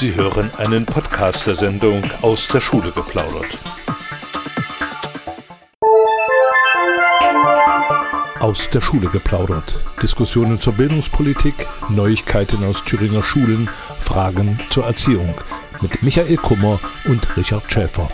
Sie hören einen Podcast der Sendung aus der Schule geplaudert. Aus der Schule geplaudert. Diskussionen zur Bildungspolitik, Neuigkeiten aus Thüringer Schulen, Fragen zur Erziehung. Mit Michael Kummer und Richard Schäfer.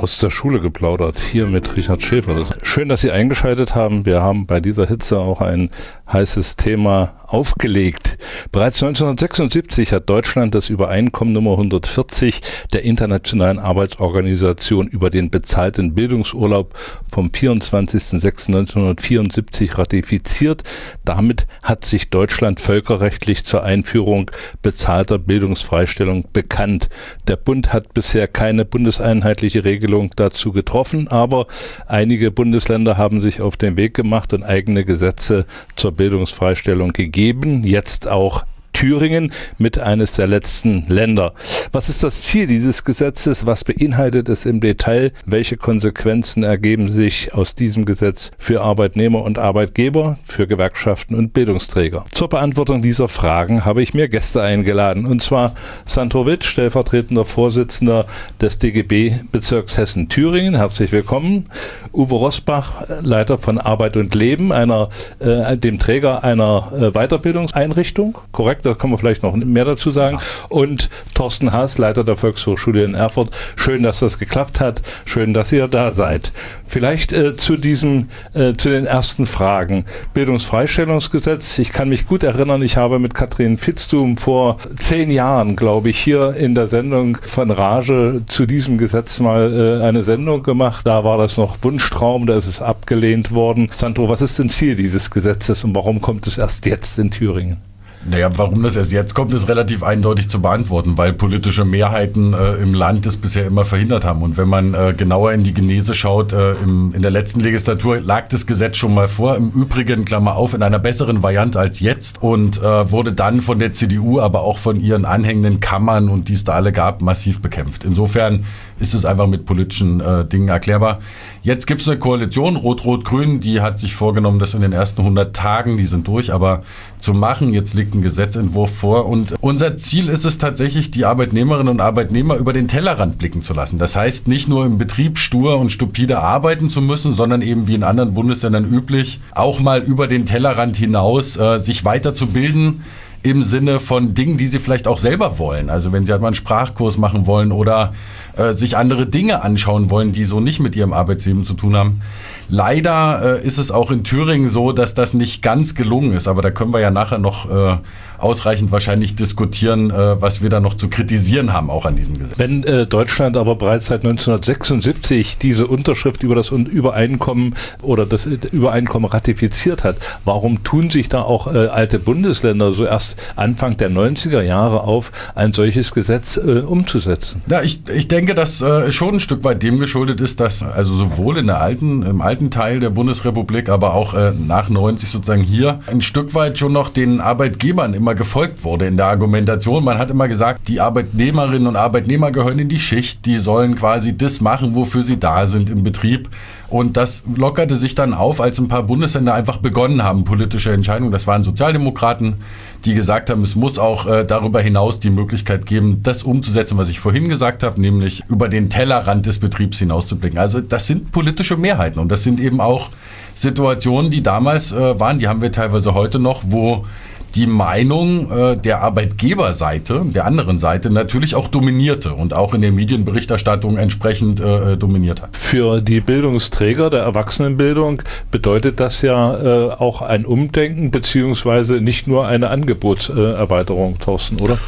aus der Schule geplaudert, hier mit Richard Schäfer. Schön, dass Sie eingeschaltet haben. Wir haben bei dieser Hitze auch ein heißes Thema aufgelegt. Bereits 1976 hat Deutschland das Übereinkommen Nummer 140 der Internationalen Arbeitsorganisation über den bezahlten Bildungsurlaub vom 24.06.1974 ratifiziert. Damit hat sich Deutschland völkerrechtlich zur Einführung bezahlter Bildungsfreistellung bekannt. Der Bund hat bisher keine bundeseinheitliche Regelung dazu getroffen, aber einige Bundesländer haben sich auf den Weg gemacht und eigene Gesetze zur Bildungsfreistellung gegeben, jetzt auch Thüringen mit eines der letzten Länder. Was ist das Ziel dieses Gesetzes? Was beinhaltet es im Detail? Welche Konsequenzen ergeben sich aus diesem Gesetz für Arbeitnehmer und Arbeitgeber, für Gewerkschaften und Bildungsträger? Zur Beantwortung dieser Fragen habe ich mir Gäste eingeladen, und zwar Sandro Witt, stellvertretender Vorsitzender des DGB Bezirks Hessen-Thüringen. Herzlich willkommen. Uwe Rosbach, Leiter von Arbeit und Leben, einer, äh, dem Träger einer äh, Weiterbildungseinrichtung, korrekt? Da kann man vielleicht noch mehr dazu sagen. Ja. Und Thorsten Haas, Leiter der Volkshochschule in Erfurt. Schön, dass das geklappt hat. Schön, dass ihr da seid. Vielleicht äh, zu diesen, äh, zu den ersten Fragen. Bildungsfreistellungsgesetz. Ich kann mich gut erinnern, ich habe mit Katrin Fitztum vor zehn Jahren, glaube ich, hier in der Sendung von Rage zu diesem Gesetz mal äh, eine Sendung gemacht. Da war das noch Wunschtraum, da ist es abgelehnt worden. Sandro, was ist denn Ziel dieses Gesetzes und warum kommt es erst jetzt in Thüringen? Naja, warum das erst jetzt kommt, ist relativ eindeutig zu beantworten, weil politische Mehrheiten äh, im Land das bisher immer verhindert haben. Und wenn man äh, genauer in die Genese schaut, äh, im, in der letzten Legislatur lag das Gesetz schon mal vor, im Übrigen, Klammer auf, in einer besseren Variante als jetzt und äh, wurde dann von der CDU, aber auch von ihren anhängenden Kammern und die es da alle gab, massiv bekämpft. Insofern ist es einfach mit politischen äh, Dingen erklärbar. Jetzt gibt es eine Koalition, Rot-Rot-Grün, die hat sich vorgenommen, das in den ersten 100 Tagen, die sind durch, aber zu machen. Jetzt liegt ein Gesetzentwurf vor und unser Ziel ist es tatsächlich, die Arbeitnehmerinnen und Arbeitnehmer über den Tellerrand blicken zu lassen. Das heißt, nicht nur im Betrieb stur und stupide arbeiten zu müssen, sondern eben wie in anderen Bundesländern üblich, auch mal über den Tellerrand hinaus äh, sich weiterzubilden im Sinne von Dingen, die sie vielleicht auch selber wollen. Also wenn sie halt mal einen Sprachkurs machen wollen oder äh, sich andere Dinge anschauen wollen, die so nicht mit ihrem Arbeitsleben zu tun haben. Leider äh, ist es auch in Thüringen so, dass das nicht ganz gelungen ist, aber da können wir ja nachher noch äh, ausreichend wahrscheinlich diskutieren, äh, was wir da noch zu kritisieren haben, auch an diesem Gesetz. Wenn äh, Deutschland aber bereits seit 1976 diese Unterschrift über das Übereinkommen oder das Übereinkommen ratifiziert hat, warum tun sich da auch äh, alte Bundesländer so erst Anfang der 90er Jahre auf, ein solches Gesetz äh, umzusetzen? Ja, ich, ich denke, dass äh, schon ein Stück weit dem geschuldet ist, dass also sowohl in der alten, im alten Teil der Bundesrepublik, aber auch äh, nach 90 sozusagen hier ein Stück weit schon noch den Arbeitgebern immer gefolgt wurde in der Argumentation. Man hat immer gesagt, die Arbeitnehmerinnen und Arbeitnehmer gehören in die Schicht, die sollen quasi das machen, wofür sie da sind im Betrieb. Und das lockerte sich dann auf, als ein paar Bundesländer einfach begonnen haben, politische Entscheidungen. Das waren Sozialdemokraten, die gesagt haben, es muss auch äh, darüber hinaus die Möglichkeit geben, das umzusetzen, was ich vorhin gesagt habe, nämlich über den Tellerrand des Betriebs hinauszublicken. Also das sind politische Mehrheiten und das sind eben auch Situationen, die damals äh, waren, die haben wir teilweise heute noch, wo die Meinung äh, der Arbeitgeberseite, der anderen Seite, natürlich auch dominierte und auch in der Medienberichterstattung entsprechend äh, dominiert hat. Für die Bildungsträger der Erwachsenenbildung bedeutet das ja äh, auch ein Umdenken beziehungsweise nicht nur eine Angebotserweiterung, Thorsten, oder?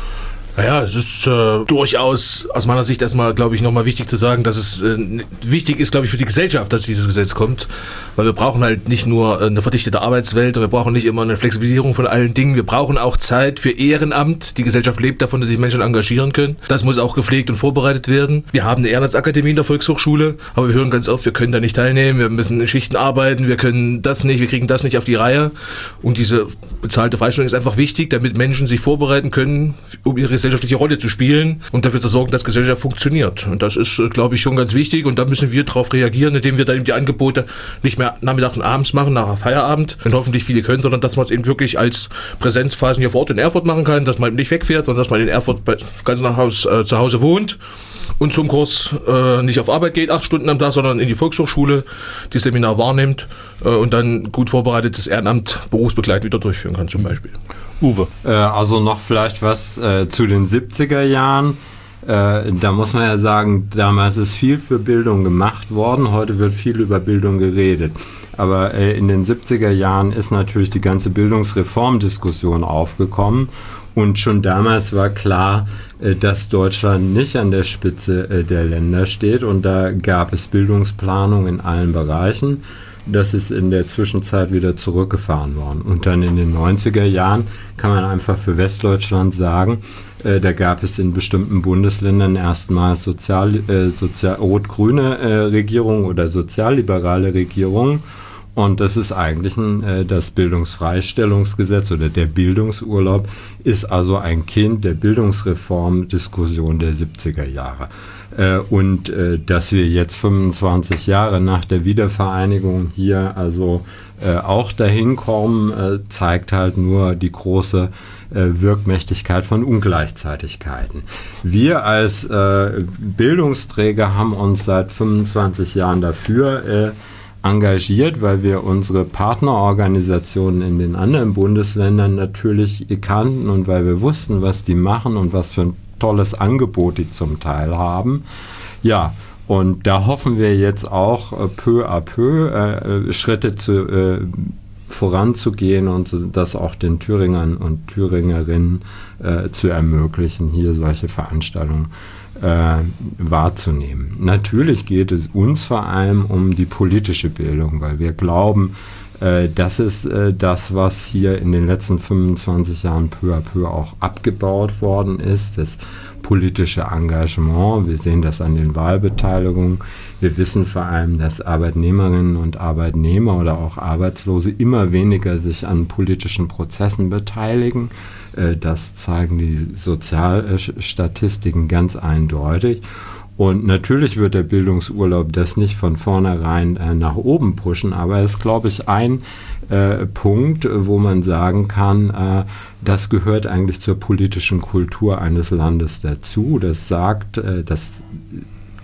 Naja, es ist äh, durchaus aus meiner Sicht erstmal, glaube ich, nochmal wichtig zu sagen, dass es äh, wichtig ist, glaube ich, für die Gesellschaft, dass dieses Gesetz kommt. Weil wir brauchen halt nicht nur äh, eine verdichtete Arbeitswelt und wir brauchen nicht immer eine Flexibilisierung von allen Dingen. Wir brauchen auch Zeit für Ehrenamt. Die Gesellschaft lebt davon, dass sich Menschen engagieren können. Das muss auch gepflegt und vorbereitet werden. Wir haben eine Ehrenamtsakademie in der Volkshochschule, aber wir hören ganz oft, wir können da nicht teilnehmen, wir müssen in Schichten arbeiten, wir können das nicht, wir kriegen das nicht auf die Reihe. Und diese bezahlte Freistellung ist einfach wichtig, damit Menschen sich vorbereiten können, um ihre gesellschaftliche Rolle zu spielen und dafür zu sorgen, dass Gesellschaft funktioniert. Und das ist, glaube ich, schon ganz wichtig und da müssen wir darauf reagieren, indem wir dann eben die Angebote nicht mehr nachmittags und abends machen, nach Feierabend, wenn hoffentlich viele können, sondern dass man es eben wirklich als Präsenzphasen hier vor Ort in Erfurt machen kann, dass man nicht wegfährt, sondern dass man in Erfurt ganz nach Haus äh, zu Hause wohnt und zum Kurs äh, nicht auf Arbeit geht, acht Stunden am Tag, sondern in die Volkshochschule die Seminar wahrnimmt äh, und dann gut vorbereitetes Ehrenamt berufsbegleitend wieder durchführen kann zum Beispiel. Uwe. Äh, also noch vielleicht was äh, zu den 70er Jahren. Äh, da muss man ja sagen, damals ist viel für Bildung gemacht worden, heute wird viel über Bildung geredet. Aber äh, in den 70er Jahren ist natürlich die ganze Bildungsreformdiskussion aufgekommen und schon damals war klar, äh, dass Deutschland nicht an der Spitze äh, der Länder steht und da gab es Bildungsplanung in allen Bereichen. Das ist in der Zwischenzeit wieder zurückgefahren worden. Und dann in den 90er Jahren kann man einfach für Westdeutschland sagen, äh, da gab es in bestimmten Bundesländern erstmals sozial, äh, sozial, rot-grüne äh, Regierungen oder sozialliberale Regierungen und das ist eigentlich ein, äh, das Bildungsfreistellungsgesetz oder der Bildungsurlaub ist also ein Kind der Bildungsreformdiskussion der 70er Jahre. Äh, und äh, dass wir jetzt 25 Jahre nach der Wiedervereinigung hier also äh, auch dahin kommen, äh, zeigt halt nur die große äh, Wirkmächtigkeit von Ungleichzeitigkeiten. Wir als Bildungsträger haben uns seit 25 Jahren dafür engagiert, weil wir unsere Partnerorganisationen in den anderen Bundesländern natürlich kannten und weil wir wussten, was die machen und was für ein tolles Angebot die zum Teil haben. Ja, und da hoffen wir jetzt auch äh, peu à peu äh, äh Schritte zu, äh, voranzugehen und das auch den Thüringern und Thüringerinnen äh, zu ermöglichen, hier solche Veranstaltungen äh, wahrzunehmen. Natürlich geht es uns vor allem um die politische Bildung, weil wir glauben, äh, das ist äh, das, was hier in den letzten 25 Jahren peu à peu auch abgebaut worden ist, das politische Engagement. Wir sehen das an den Wahlbeteiligungen. Wir wissen vor allem, dass Arbeitnehmerinnen und Arbeitnehmer oder auch Arbeitslose immer weniger sich an politischen Prozessen beteiligen. Äh, das zeigen die Sozialstatistiken ganz eindeutig. Und natürlich wird der Bildungsurlaub das nicht von vornherein äh, nach oben pushen, aber es ist, glaube ich, ein äh, Punkt, wo man sagen kann, äh, das gehört eigentlich zur politischen Kultur eines Landes dazu. Das sagt, äh, das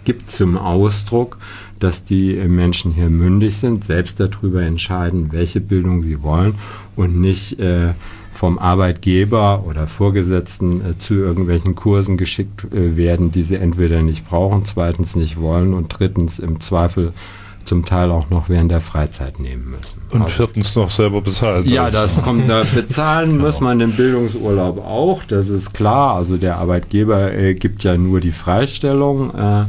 gibt zum Ausdruck, dass die Menschen hier mündig sind, selbst darüber entscheiden, welche Bildung sie wollen und nicht äh, vom Arbeitgeber oder Vorgesetzten äh, zu irgendwelchen Kursen geschickt äh, werden, die sie entweder nicht brauchen, zweitens nicht wollen und drittens im Zweifel zum Teil auch noch während der Freizeit nehmen müssen. Und also, viertens noch selber bezahlen. Ja, das kommt da. Bezahlen genau. muss man den Bildungsurlaub auch, das ist klar. Also der Arbeitgeber äh, gibt ja nur die Freistellung äh,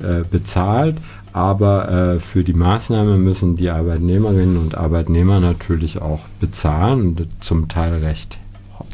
äh bezahlt. Aber äh, für die Maßnahme müssen die Arbeitnehmerinnen und Arbeitnehmer natürlich auch bezahlen, zum Teil recht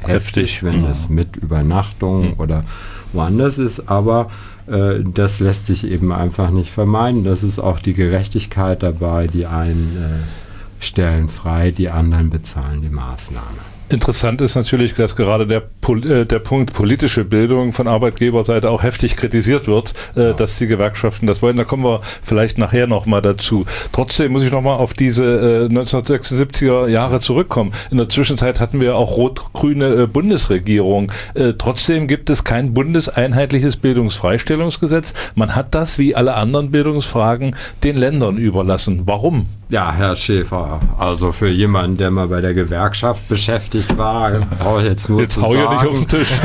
heftig, wenn ja. es mit Übernachtung mhm. oder woanders ist. Aber äh, das lässt sich eben einfach nicht vermeiden. Das ist auch die Gerechtigkeit dabei. Die einen äh, stellen frei, die anderen bezahlen die Maßnahme. Interessant ist natürlich, dass gerade der, äh, der Punkt politische Bildung von Arbeitgeberseite auch heftig kritisiert wird, äh, ja. dass die Gewerkschaften das wollen. Da kommen wir vielleicht nachher nochmal dazu. Trotzdem muss ich nochmal auf diese äh, 1976er Jahre zurückkommen. In der Zwischenzeit hatten wir auch rot-grüne äh, Bundesregierung. Äh, trotzdem gibt es kein bundeseinheitliches Bildungsfreistellungsgesetz. Man hat das, wie alle anderen Bildungsfragen, den Ländern überlassen. Warum? Ja, Herr Schäfer, also für jemanden, der mal bei der Gewerkschaft beschäftigt war, brauche ich jetzt nur jetzt zu hau sagen, nicht auf den Tisch.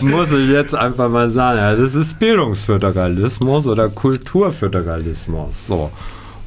muss ich jetzt einfach mal sagen, ja, das ist Bildungsföderalismus oder Kulturföderalismus. So.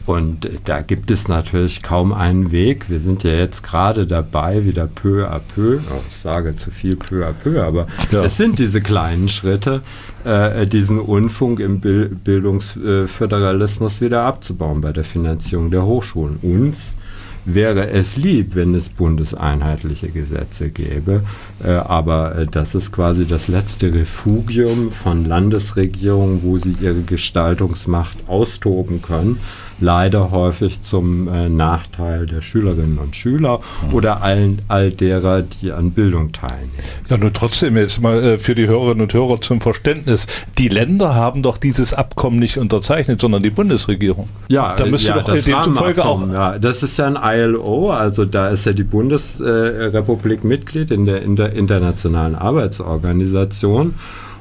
Und da gibt es natürlich kaum einen Weg. Wir sind ja jetzt gerade dabei, wieder peu à peu, oh, ich sage zu viel peu à peu, aber ja. es sind diese kleinen Schritte, äh, diesen Unfunk im Bildungsföderalismus wieder abzubauen bei der Finanzierung der Hochschulen. Uns wäre es lieb, wenn es bundeseinheitliche Gesetze gäbe. Äh, aber äh, das ist quasi das letzte Refugium von Landesregierungen, wo sie ihre Gestaltungsmacht austoben können leider häufig zum äh, Nachteil der Schülerinnen und Schüler mhm. oder allen, all derer, die an Bildung teilnehmen. Ja, nur trotzdem jetzt mal äh, für die Hörerinnen und Hörer zum Verständnis. Die Länder haben doch dieses Abkommen nicht unterzeichnet, sondern die Bundesregierung. Ja, da müsste ja, doch das demzufolge auch. Ja, das ist ja ein ILO, also da ist ja die Bundesrepublik Mitglied in der, in der Internationalen Arbeitsorganisation.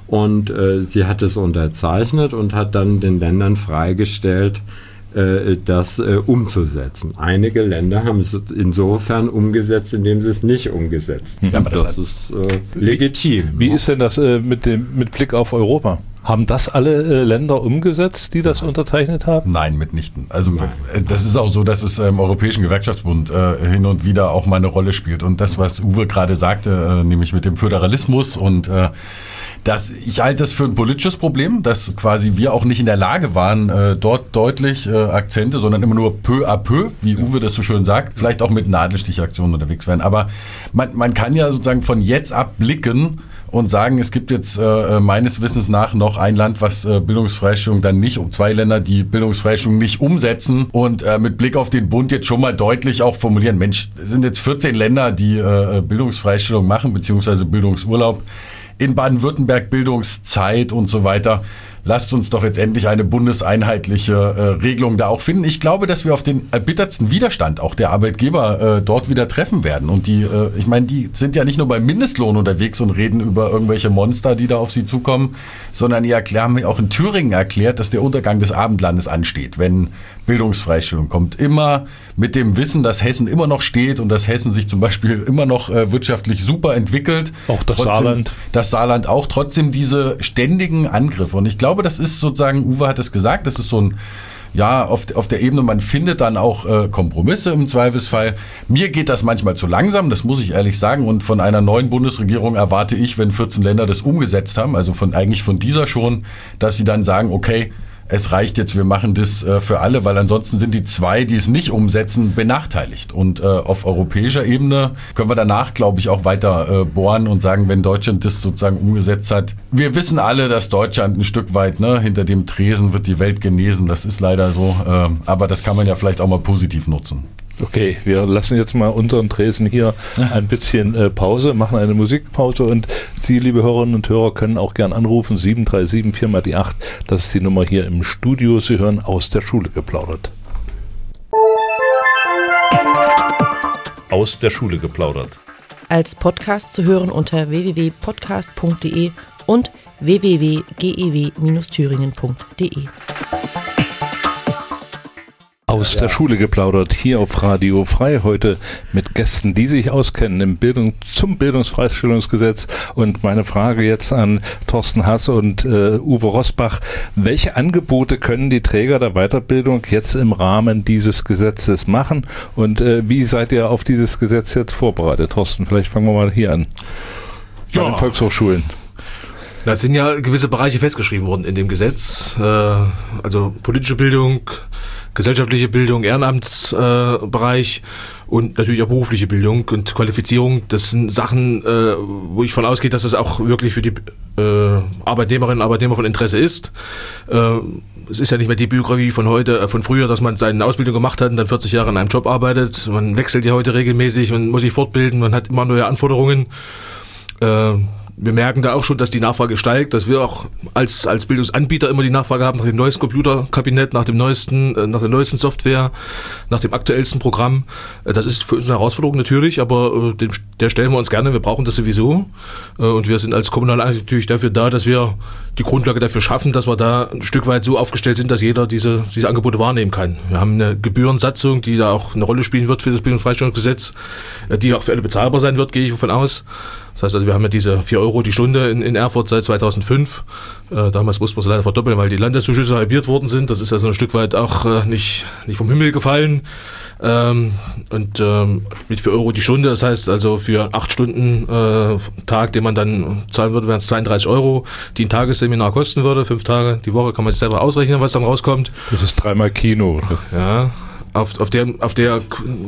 Und äh, sie hat es unterzeichnet und hat dann den Ländern freigestellt, das äh, umzusetzen. Einige Länder haben es insofern umgesetzt, indem sie es nicht umgesetzt haben. Ja, das, das ist äh, legitim. Wie, wie ist denn das äh, mit, dem, mit Blick auf Europa? Haben das alle äh, Länder umgesetzt, die das unterzeichnet haben? Nein, mitnichten. Also Nein. Äh, das ist auch so, dass es im Europäischen Gewerkschaftsbund äh, hin und wieder auch mal eine Rolle spielt. Und das, was Uwe gerade sagte, äh, nämlich mit dem Föderalismus und äh, das, ich halte das für ein politisches Problem, dass quasi wir auch nicht in der Lage waren, äh, dort deutlich äh, Akzente, sondern immer nur peu à peu, wie Uwe das so schön sagt, vielleicht auch mit Nadelstichaktionen unterwegs werden. Aber man, man kann ja sozusagen von jetzt ab blicken, und sagen, es gibt jetzt äh, meines Wissens nach noch ein Land, was äh, Bildungsfreistellung dann nicht, um zwei Länder, die Bildungsfreistellung nicht umsetzen und äh, mit Blick auf den Bund jetzt schon mal deutlich auch formulieren, Mensch, es sind jetzt 14 Länder, die äh, Bildungsfreistellung machen, beziehungsweise Bildungsurlaub in Baden-Württemberg Bildungszeit und so weiter lasst uns doch jetzt endlich eine bundeseinheitliche äh, Regelung da auch finden. Ich glaube, dass wir auf den erbittertsten Widerstand auch der Arbeitgeber äh, dort wieder treffen werden. Und die, äh, ich meine, die sind ja nicht nur beim Mindestlohn unterwegs und reden über irgendwelche Monster, die da auf sie zukommen, sondern die erklären mir auch in Thüringen erklärt, dass der Untergang des Abendlandes ansteht, wenn Bildungsfreistellung kommt. Immer mit dem Wissen, dass Hessen immer noch steht und dass Hessen sich zum Beispiel immer noch äh, wirtschaftlich super entwickelt. Auch das trotzdem, Saarland. Das Saarland auch. Trotzdem diese ständigen Angriffe. Und ich glaube, das ist sozusagen, Uwe hat es gesagt, das ist so ein ja, auf, auf der Ebene, man findet dann auch äh, Kompromisse im Zweifelsfall. Mir geht das manchmal zu langsam, das muss ich ehrlich sagen. Und von einer neuen Bundesregierung erwarte ich, wenn 14 Länder das umgesetzt haben, also von eigentlich von dieser schon, dass sie dann sagen, okay, es reicht jetzt, wir machen das äh, für alle, weil ansonsten sind die zwei, die es nicht umsetzen, benachteiligt. Und äh, auf europäischer Ebene können wir danach, glaube ich, auch weiter äh, bohren und sagen, wenn Deutschland das sozusagen umgesetzt hat. Wir wissen alle, dass Deutschland ein Stück weit ne, hinter dem Tresen wird die Welt genesen. Das ist leider so. Äh, aber das kann man ja vielleicht auch mal positiv nutzen. Okay, wir lassen jetzt mal unseren Tresen hier ein bisschen äh, Pause, machen eine Musikpause und Sie, liebe Hörerinnen und Hörer, können auch gern anrufen. 737 4 mal die 8, das ist die Nummer hier im Studio. Sie hören aus der Schule geplaudert. Aus der Schule geplaudert. Als Podcast zu hören unter www.podcast.de und www.gew-thüringen.de aus ja. der Schule geplaudert, hier auf Radio Frei, heute mit Gästen, die sich auskennen im Bildung, zum Bildungsfreistellungsgesetz. Und meine Frage jetzt an Thorsten Hass und äh, Uwe Rosbach. Welche Angebote können die Träger der Weiterbildung jetzt im Rahmen dieses Gesetzes machen? Und äh, wie seid ihr auf dieses Gesetz jetzt vorbereitet? Thorsten, vielleicht fangen wir mal hier an. Ja. Bei den Volkshochschulen. Da sind ja gewisse Bereiche festgeschrieben worden in dem Gesetz. Äh, also politische Bildung, gesellschaftliche Bildung, Ehrenamtsbereich äh, und natürlich auch berufliche Bildung und Qualifizierung. Das sind Sachen, äh, wo ich von ausgehe, dass das auch wirklich für die äh, Arbeitnehmerinnen und Arbeitnehmer von Interesse ist. Äh, es ist ja nicht mehr die Biografie von heute, äh, von früher, dass man seine Ausbildung gemacht hat und dann 40 Jahre in einem Job arbeitet. Man wechselt ja heute regelmäßig, man muss sich fortbilden, man hat immer neue Anforderungen. Wir merken da auch schon, dass die Nachfrage steigt, dass wir auch als, als Bildungsanbieter immer die Nachfrage haben nach dem neuesten Computerkabinett, nach dem neuesten, äh, nach der neuesten Software, nach dem aktuellsten Programm. Äh, das ist für uns eine Herausforderung natürlich, aber äh, der stellen wir uns gerne. Wir brauchen das sowieso. Und wir sind als kommunale Einheit natürlich dafür da, dass wir die Grundlage dafür schaffen, dass wir da ein Stück weit so aufgestellt sind, dass jeder diese, diese Angebote wahrnehmen kann. Wir haben eine Gebührensatzung, die da auch eine Rolle spielen wird für das Bildungsfreistellungsgesetz, die auch für alle bezahlbar sein wird, gehe ich davon aus. Das heißt also, wir haben ja diese 4 Euro die Stunde in, in Erfurt seit 2005. Äh, damals mussten wir es leider verdoppeln, weil die Landeszuschüsse halbiert worden sind. Das ist ja so ein Stück weit auch äh, nicht, nicht vom Himmel gefallen. Ähm, und ähm, mit 4 Euro die Stunde, das heißt also für 8 Stunden äh, Tag, den man dann zahlen würde, wären es 32 Euro, die ein Tagesseminar kosten würde. Fünf Tage die Woche kann man sich selber ausrechnen, was dann rauskommt. Das ist dreimal Kino. Ja, auf, auf, der, auf der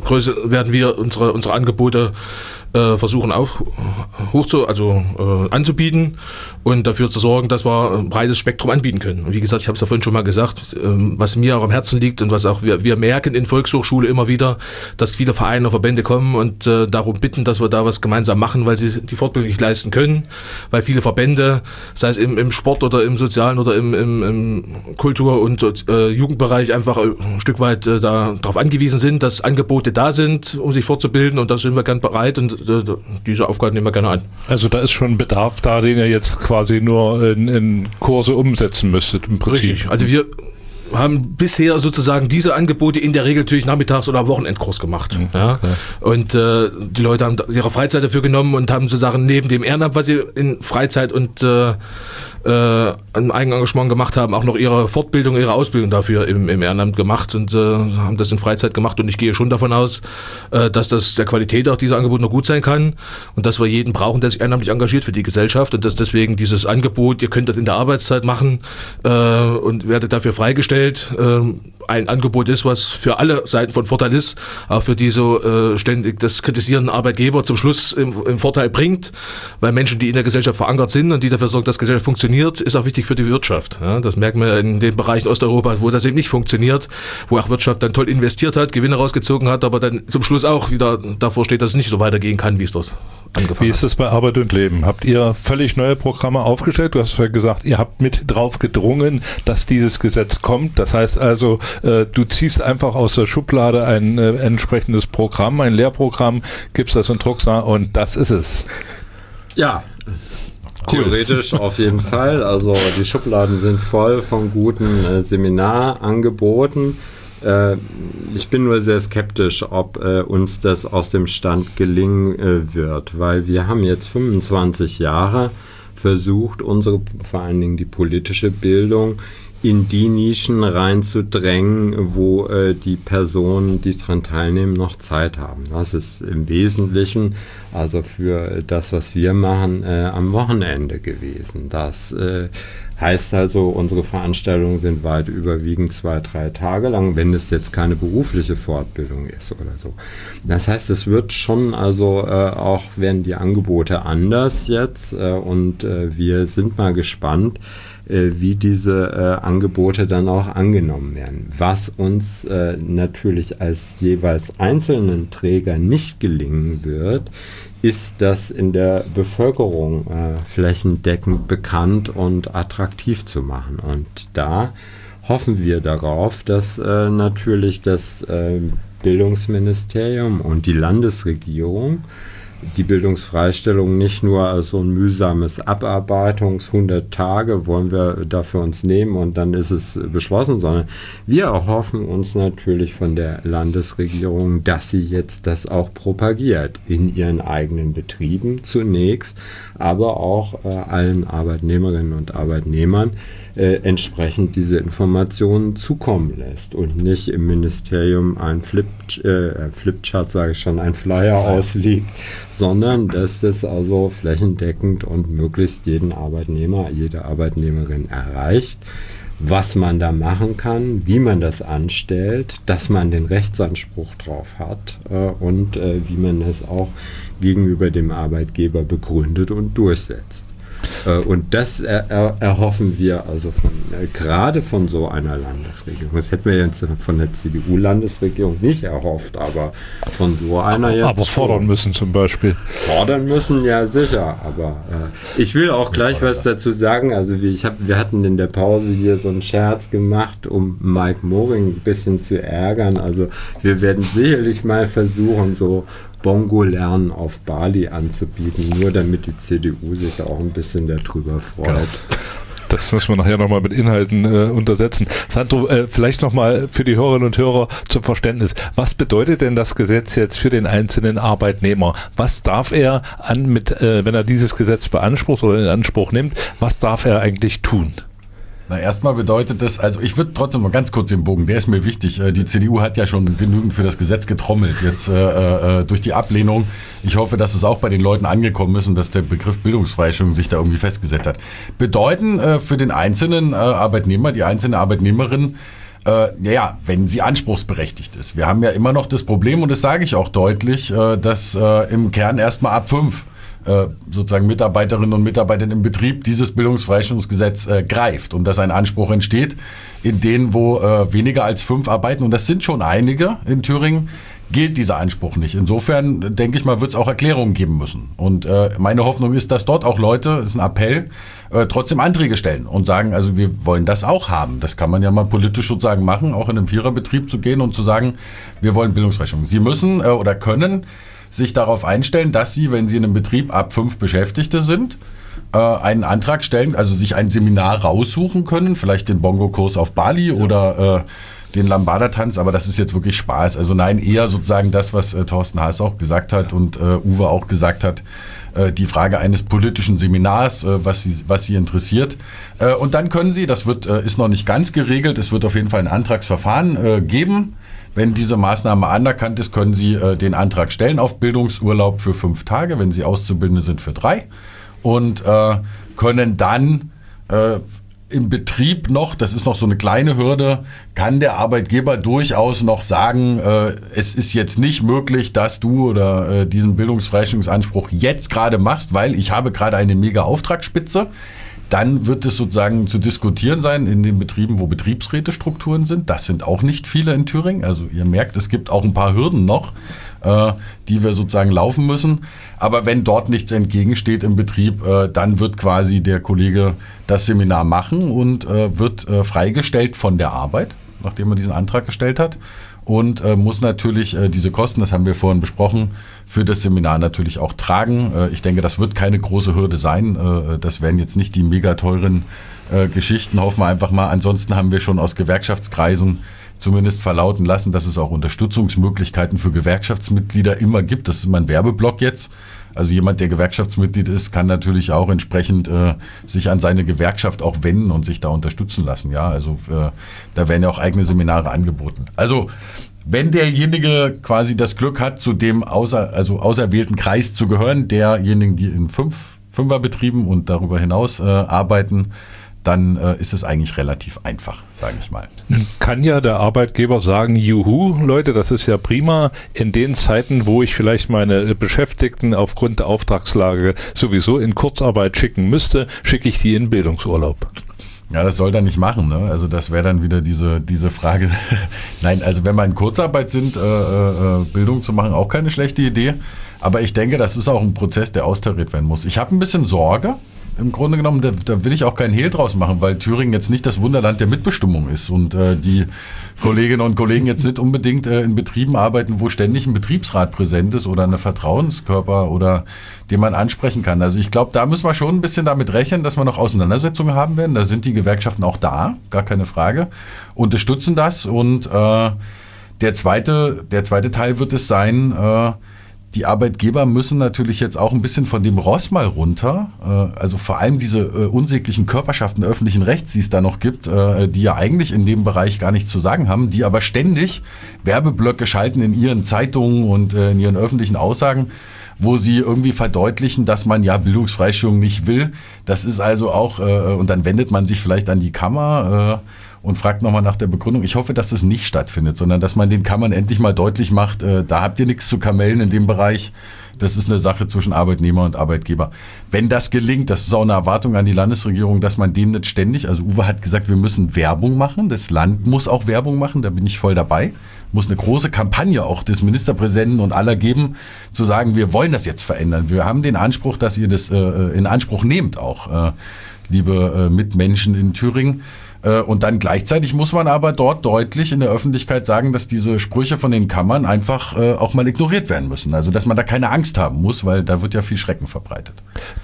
Größe werden wir unsere, unsere Angebote äh, versuchen auch hoch zu, also äh, anzubieten und dafür zu sorgen, dass wir ein breites Spektrum anbieten können. Und wie gesagt, ich habe es ja vorhin schon mal gesagt, ähm, was mir auch am Herzen liegt und was auch wir, wir merken in Volkshochschule immer wieder, dass viele Vereine und Verbände kommen und äh, darum bitten, dass wir da was gemeinsam machen, weil sie die Fortbildung nicht leisten können, weil viele Verbände, sei es im, im Sport oder im sozialen oder im, im, im Kultur- und äh, Jugendbereich einfach ein Stück weit äh, darauf angewiesen sind, dass Angebote da sind, um sich fortzubilden und da sind wir gern bereit und diese Aufgaben nehmen wir gerne an. Also da ist schon Bedarf da, den ihr jetzt quasi nur in, in Kurse umsetzen müsstet im Prinzip. Richtig. Also wir haben bisher sozusagen diese Angebote in der Regel natürlich nachmittags oder am Wochenendkurs gemacht. Mhm, ja. Und äh, die Leute haben ihre Freizeit dafür genommen und haben sozusagen neben dem Ehrenamt, was sie in Freizeit und äh, äh, ein Eigenengagement gemacht haben, auch noch ihre Fortbildung, ihre Ausbildung dafür im, im Ehrenamt gemacht und äh, haben das in Freizeit gemacht. Und ich gehe schon davon aus, äh, dass das der Qualität auch dieser Angebote noch gut sein kann und dass wir jeden brauchen, der sich ehrenamtlich engagiert für die Gesellschaft und dass deswegen dieses Angebot, ihr könnt das in der Arbeitszeit machen äh, und werdet dafür freigestellt, äh, ein Angebot ist, was für alle Seiten von Vorteil ist, auch für die so äh, ständig das kritisierende Arbeitgeber zum Schluss im, im Vorteil bringt, weil Menschen, die in der Gesellschaft verankert sind und die dafür sorgen, dass Gesellschaft funktioniert, ist auch wichtig für die Wirtschaft. Ja, das merken wir in den Bereichen Osteuropa, wo das eben nicht funktioniert, wo auch Wirtschaft dann toll investiert hat, Gewinne rausgezogen hat, aber dann zum Schluss auch wieder davor steht, dass es nicht so weitergehen kann, wie es dort angefangen Wie ist es bei Arbeit und Leben? Habt ihr völlig neue Programme aufgestellt? Du hast ja gesagt, ihr habt mit drauf gedrungen, dass dieses Gesetz kommt. Das heißt also, äh, du ziehst einfach aus der Schublade ein äh, entsprechendes Programm, ein Lehrprogramm, gibst das in Drucksar und das ist es. Ja, Cool. Theoretisch auf jeden Fall. Also die Schubladen sind voll von guten äh, Seminarangeboten. Äh, ich bin nur sehr skeptisch, ob äh, uns das aus dem Stand gelingen äh, wird, weil wir haben jetzt 25 Jahre versucht, unsere, vor allen Dingen die politische Bildung in die Nischen reinzudrängen, wo äh, die Personen, die daran teilnehmen, noch Zeit haben. Das ist im Wesentlichen, also für das, was wir machen, äh, am Wochenende gewesen. Das äh, heißt also, unsere Veranstaltungen sind weit überwiegend zwei, drei Tage lang, wenn es jetzt keine berufliche Fortbildung ist oder so. Das heißt, es wird schon, also äh, auch werden die Angebote anders jetzt äh, und äh, wir sind mal gespannt, äh, wie diese äh, Angebote dann auch angenommen werden. Was uns äh, natürlich als jeweils einzelnen Träger nicht gelingen wird, ist das in der Bevölkerung äh, flächendeckend bekannt und attraktiv zu machen. Und da hoffen wir darauf, dass äh, natürlich das äh, Bildungsministerium und die Landesregierung die Bildungsfreistellung nicht nur als so ein mühsames Abarbeitungs 100 Tage wollen wir dafür uns nehmen und dann ist es beschlossen, sondern wir erhoffen uns natürlich von der Landesregierung, dass sie jetzt das auch propagiert in ihren eigenen Betrieben zunächst, aber auch äh, allen Arbeitnehmerinnen und Arbeitnehmern äh, entsprechend diese Informationen zukommen lässt und nicht im Ministerium ein Flip, äh, Flipchart, sage ich schon, ein Flyer ausliegt, sondern dass das also flächendeckend und möglichst jeden Arbeitnehmer, jede Arbeitnehmerin erreicht was man da machen kann, wie man das anstellt, dass man den Rechtsanspruch drauf hat äh, und äh, wie man das auch gegenüber dem Arbeitgeber begründet und durchsetzt. Äh, und das er, er, erhoffen wir also von, äh, gerade von so einer Landesregierung. Das hätten wir jetzt von der CDU-Landesregierung nicht erhofft, aber von so einer aber, jetzt. Aber fordern müssen zum Beispiel. Fordern müssen, ja sicher. Aber äh, ich will auch gleich was dazu sagen. Also ich hab, wir hatten in der Pause hier so einen Scherz gemacht, um Mike Moring ein bisschen zu ärgern. Also wir werden sicherlich mal versuchen, so Bongo-Lernen auf Bali anzubieten, nur damit die CDU sich auch ein bisschen darüber freut. Genau. Das müssen wir nachher nochmal mit Inhalten äh, untersetzen. Sandro, äh, vielleicht nochmal für die Hörerinnen und Hörer zum Verständnis. Was bedeutet denn das Gesetz jetzt für den einzelnen Arbeitnehmer? Was darf er an mit, äh, wenn er dieses Gesetz beansprucht oder in Anspruch nimmt, was darf er eigentlich tun? Na, erstmal bedeutet das, also ich würde trotzdem mal ganz kurz den Bogen, der ist mir wichtig. Äh, die CDU hat ja schon genügend für das Gesetz getrommelt, jetzt äh, äh, durch die Ablehnung. Ich hoffe, dass es auch bei den Leuten angekommen ist und dass der Begriff Bildungsfreistellung sich da irgendwie festgesetzt hat. Bedeuten äh, für den einzelnen äh, Arbeitnehmer, die einzelne Arbeitnehmerin, äh, ja, wenn sie anspruchsberechtigt ist. Wir haben ja immer noch das Problem, und das sage ich auch deutlich, äh, dass äh, im Kern erstmal ab fünf äh, sozusagen Mitarbeiterinnen und Mitarbeiter im Betrieb dieses Bildungsfreistellungsgesetz äh, greift und dass ein Anspruch entsteht, in denen, wo äh, weniger als fünf arbeiten, und das sind schon einige in Thüringen, gilt dieser Anspruch nicht. Insofern denke ich mal, wird es auch Erklärungen geben müssen. Und äh, meine Hoffnung ist, dass dort auch Leute, das ist ein Appell, äh, trotzdem Anträge stellen und sagen, also wir wollen das auch haben. Das kann man ja mal politisch sozusagen machen, auch in einem Viererbetrieb zu gehen und zu sagen, wir wollen Bildungsrechnung. Sie müssen äh, oder können sich darauf einstellen, dass Sie, wenn Sie in einem Betrieb ab fünf Beschäftigte sind, äh, einen Antrag stellen, also sich ein Seminar raussuchen können, vielleicht den Bongo-Kurs auf Bali ja. oder äh, den Lambada-Tanz, aber das ist jetzt wirklich Spaß. Also nein, eher sozusagen das, was äh, Thorsten Haas auch gesagt hat und äh, Uwe auch gesagt hat, äh, die Frage eines politischen Seminars, äh, was, sie, was sie interessiert. Und dann können Sie, das wird, ist noch nicht ganz geregelt, es wird auf jeden Fall ein Antragsverfahren geben. Wenn diese Maßnahme anerkannt ist, können Sie den Antrag stellen auf Bildungsurlaub für fünf Tage, wenn Sie Auszubildende sind für drei. Und können dann im Betrieb noch, das ist noch so eine kleine Hürde, kann der Arbeitgeber durchaus noch sagen, äh, es ist jetzt nicht möglich, dass du oder äh, diesen Bildungsfreistellungsanspruch jetzt gerade machst, weil ich habe gerade eine mega Auftragsspitze. Dann wird es sozusagen zu diskutieren sein in den Betrieben, wo Betriebsrätestrukturen sind. Das sind auch nicht viele in Thüringen. Also ihr merkt, es gibt auch ein paar Hürden noch, äh, die wir sozusagen laufen müssen. Aber wenn dort nichts entgegensteht im Betrieb, äh, dann wird quasi der Kollege das Seminar machen und äh, wird äh, freigestellt von der Arbeit, nachdem er diesen Antrag gestellt hat. Und äh, muss natürlich äh, diese Kosten, das haben wir vorhin besprochen, für das Seminar natürlich auch tragen. Äh, ich denke, das wird keine große Hürde sein. Äh, das werden jetzt nicht die mega teuren Geschichten, hoffen wir einfach mal. Ansonsten haben wir schon aus Gewerkschaftskreisen zumindest verlauten lassen, dass es auch Unterstützungsmöglichkeiten für Gewerkschaftsmitglieder immer gibt. Das ist mein Werbeblock jetzt. Also jemand, der Gewerkschaftsmitglied ist, kann natürlich auch entsprechend äh, sich an seine Gewerkschaft auch wenden und sich da unterstützen lassen. Ja, also äh, da werden ja auch eigene Seminare angeboten. Also wenn derjenige quasi das Glück hat, zu dem außer, also auserwählten Kreis zu gehören, derjenigen, die in fünf Fünferbetrieben und darüber hinaus äh, arbeiten, dann äh, ist es eigentlich relativ einfach, sage ich mal. Kann ja der Arbeitgeber sagen, juhu, Leute, das ist ja prima. In den Zeiten, wo ich vielleicht meine Beschäftigten aufgrund der Auftragslage sowieso in Kurzarbeit schicken müsste, schicke ich die in Bildungsurlaub. Ja, das soll er nicht machen. Ne? Also das wäre dann wieder diese, diese Frage. Nein, also wenn wir in Kurzarbeit sind, äh, äh, Bildung zu machen, auch keine schlechte Idee. Aber ich denke, das ist auch ein Prozess, der austariert werden muss. Ich habe ein bisschen Sorge, im Grunde genommen, da, da, will ich auch keinen Hehl draus machen, weil Thüringen jetzt nicht das Wunderland der Mitbestimmung ist und äh, die Kolleginnen und Kollegen jetzt nicht unbedingt äh, in Betrieben arbeiten, wo ständig ein Betriebsrat präsent ist oder eine Vertrauenskörper oder den man ansprechen kann. Also ich glaube, da müssen wir schon ein bisschen damit rechnen, dass wir noch Auseinandersetzungen haben werden. Da sind die Gewerkschaften auch da, gar keine Frage, unterstützen das und äh, der zweite, der zweite Teil wird es sein, äh, die Arbeitgeber müssen natürlich jetzt auch ein bisschen von dem Ross mal runter. Äh, also vor allem diese äh, unsäglichen Körperschaften öffentlichen Rechts, die es da noch gibt, äh, die ja eigentlich in dem Bereich gar nichts zu sagen haben, die aber ständig Werbeblöcke schalten in ihren Zeitungen und in ihren öffentlichen Aussagen wo sie irgendwie verdeutlichen, dass man ja Bildungsfreistellung nicht will. Das ist also auch, und dann wendet man sich vielleicht an die Kammer und fragt nochmal nach der Begründung. Ich hoffe, dass das nicht stattfindet, sondern dass man den Kammern endlich mal deutlich macht, äh, da habt ihr nichts zu kamellen in dem Bereich. Das ist eine Sache zwischen Arbeitnehmer und Arbeitgeber. Wenn das gelingt, das ist auch eine Erwartung an die Landesregierung, dass man denen nicht ständig, also Uwe hat gesagt, wir müssen Werbung machen. Das Land muss auch Werbung machen, da bin ich voll dabei. Muss eine große Kampagne auch des Ministerpräsidenten und aller geben, zu sagen, wir wollen das jetzt verändern. Wir haben den Anspruch, dass ihr das äh, in Anspruch nehmt auch, äh, liebe äh, Mitmenschen in Thüringen. Äh, und dann gleichzeitig muss man aber dort deutlich in der Öffentlichkeit sagen, dass diese Sprüche von den Kammern einfach äh, auch mal ignoriert werden müssen. Also dass man da keine Angst haben muss, weil da wird ja viel Schrecken verbreitet.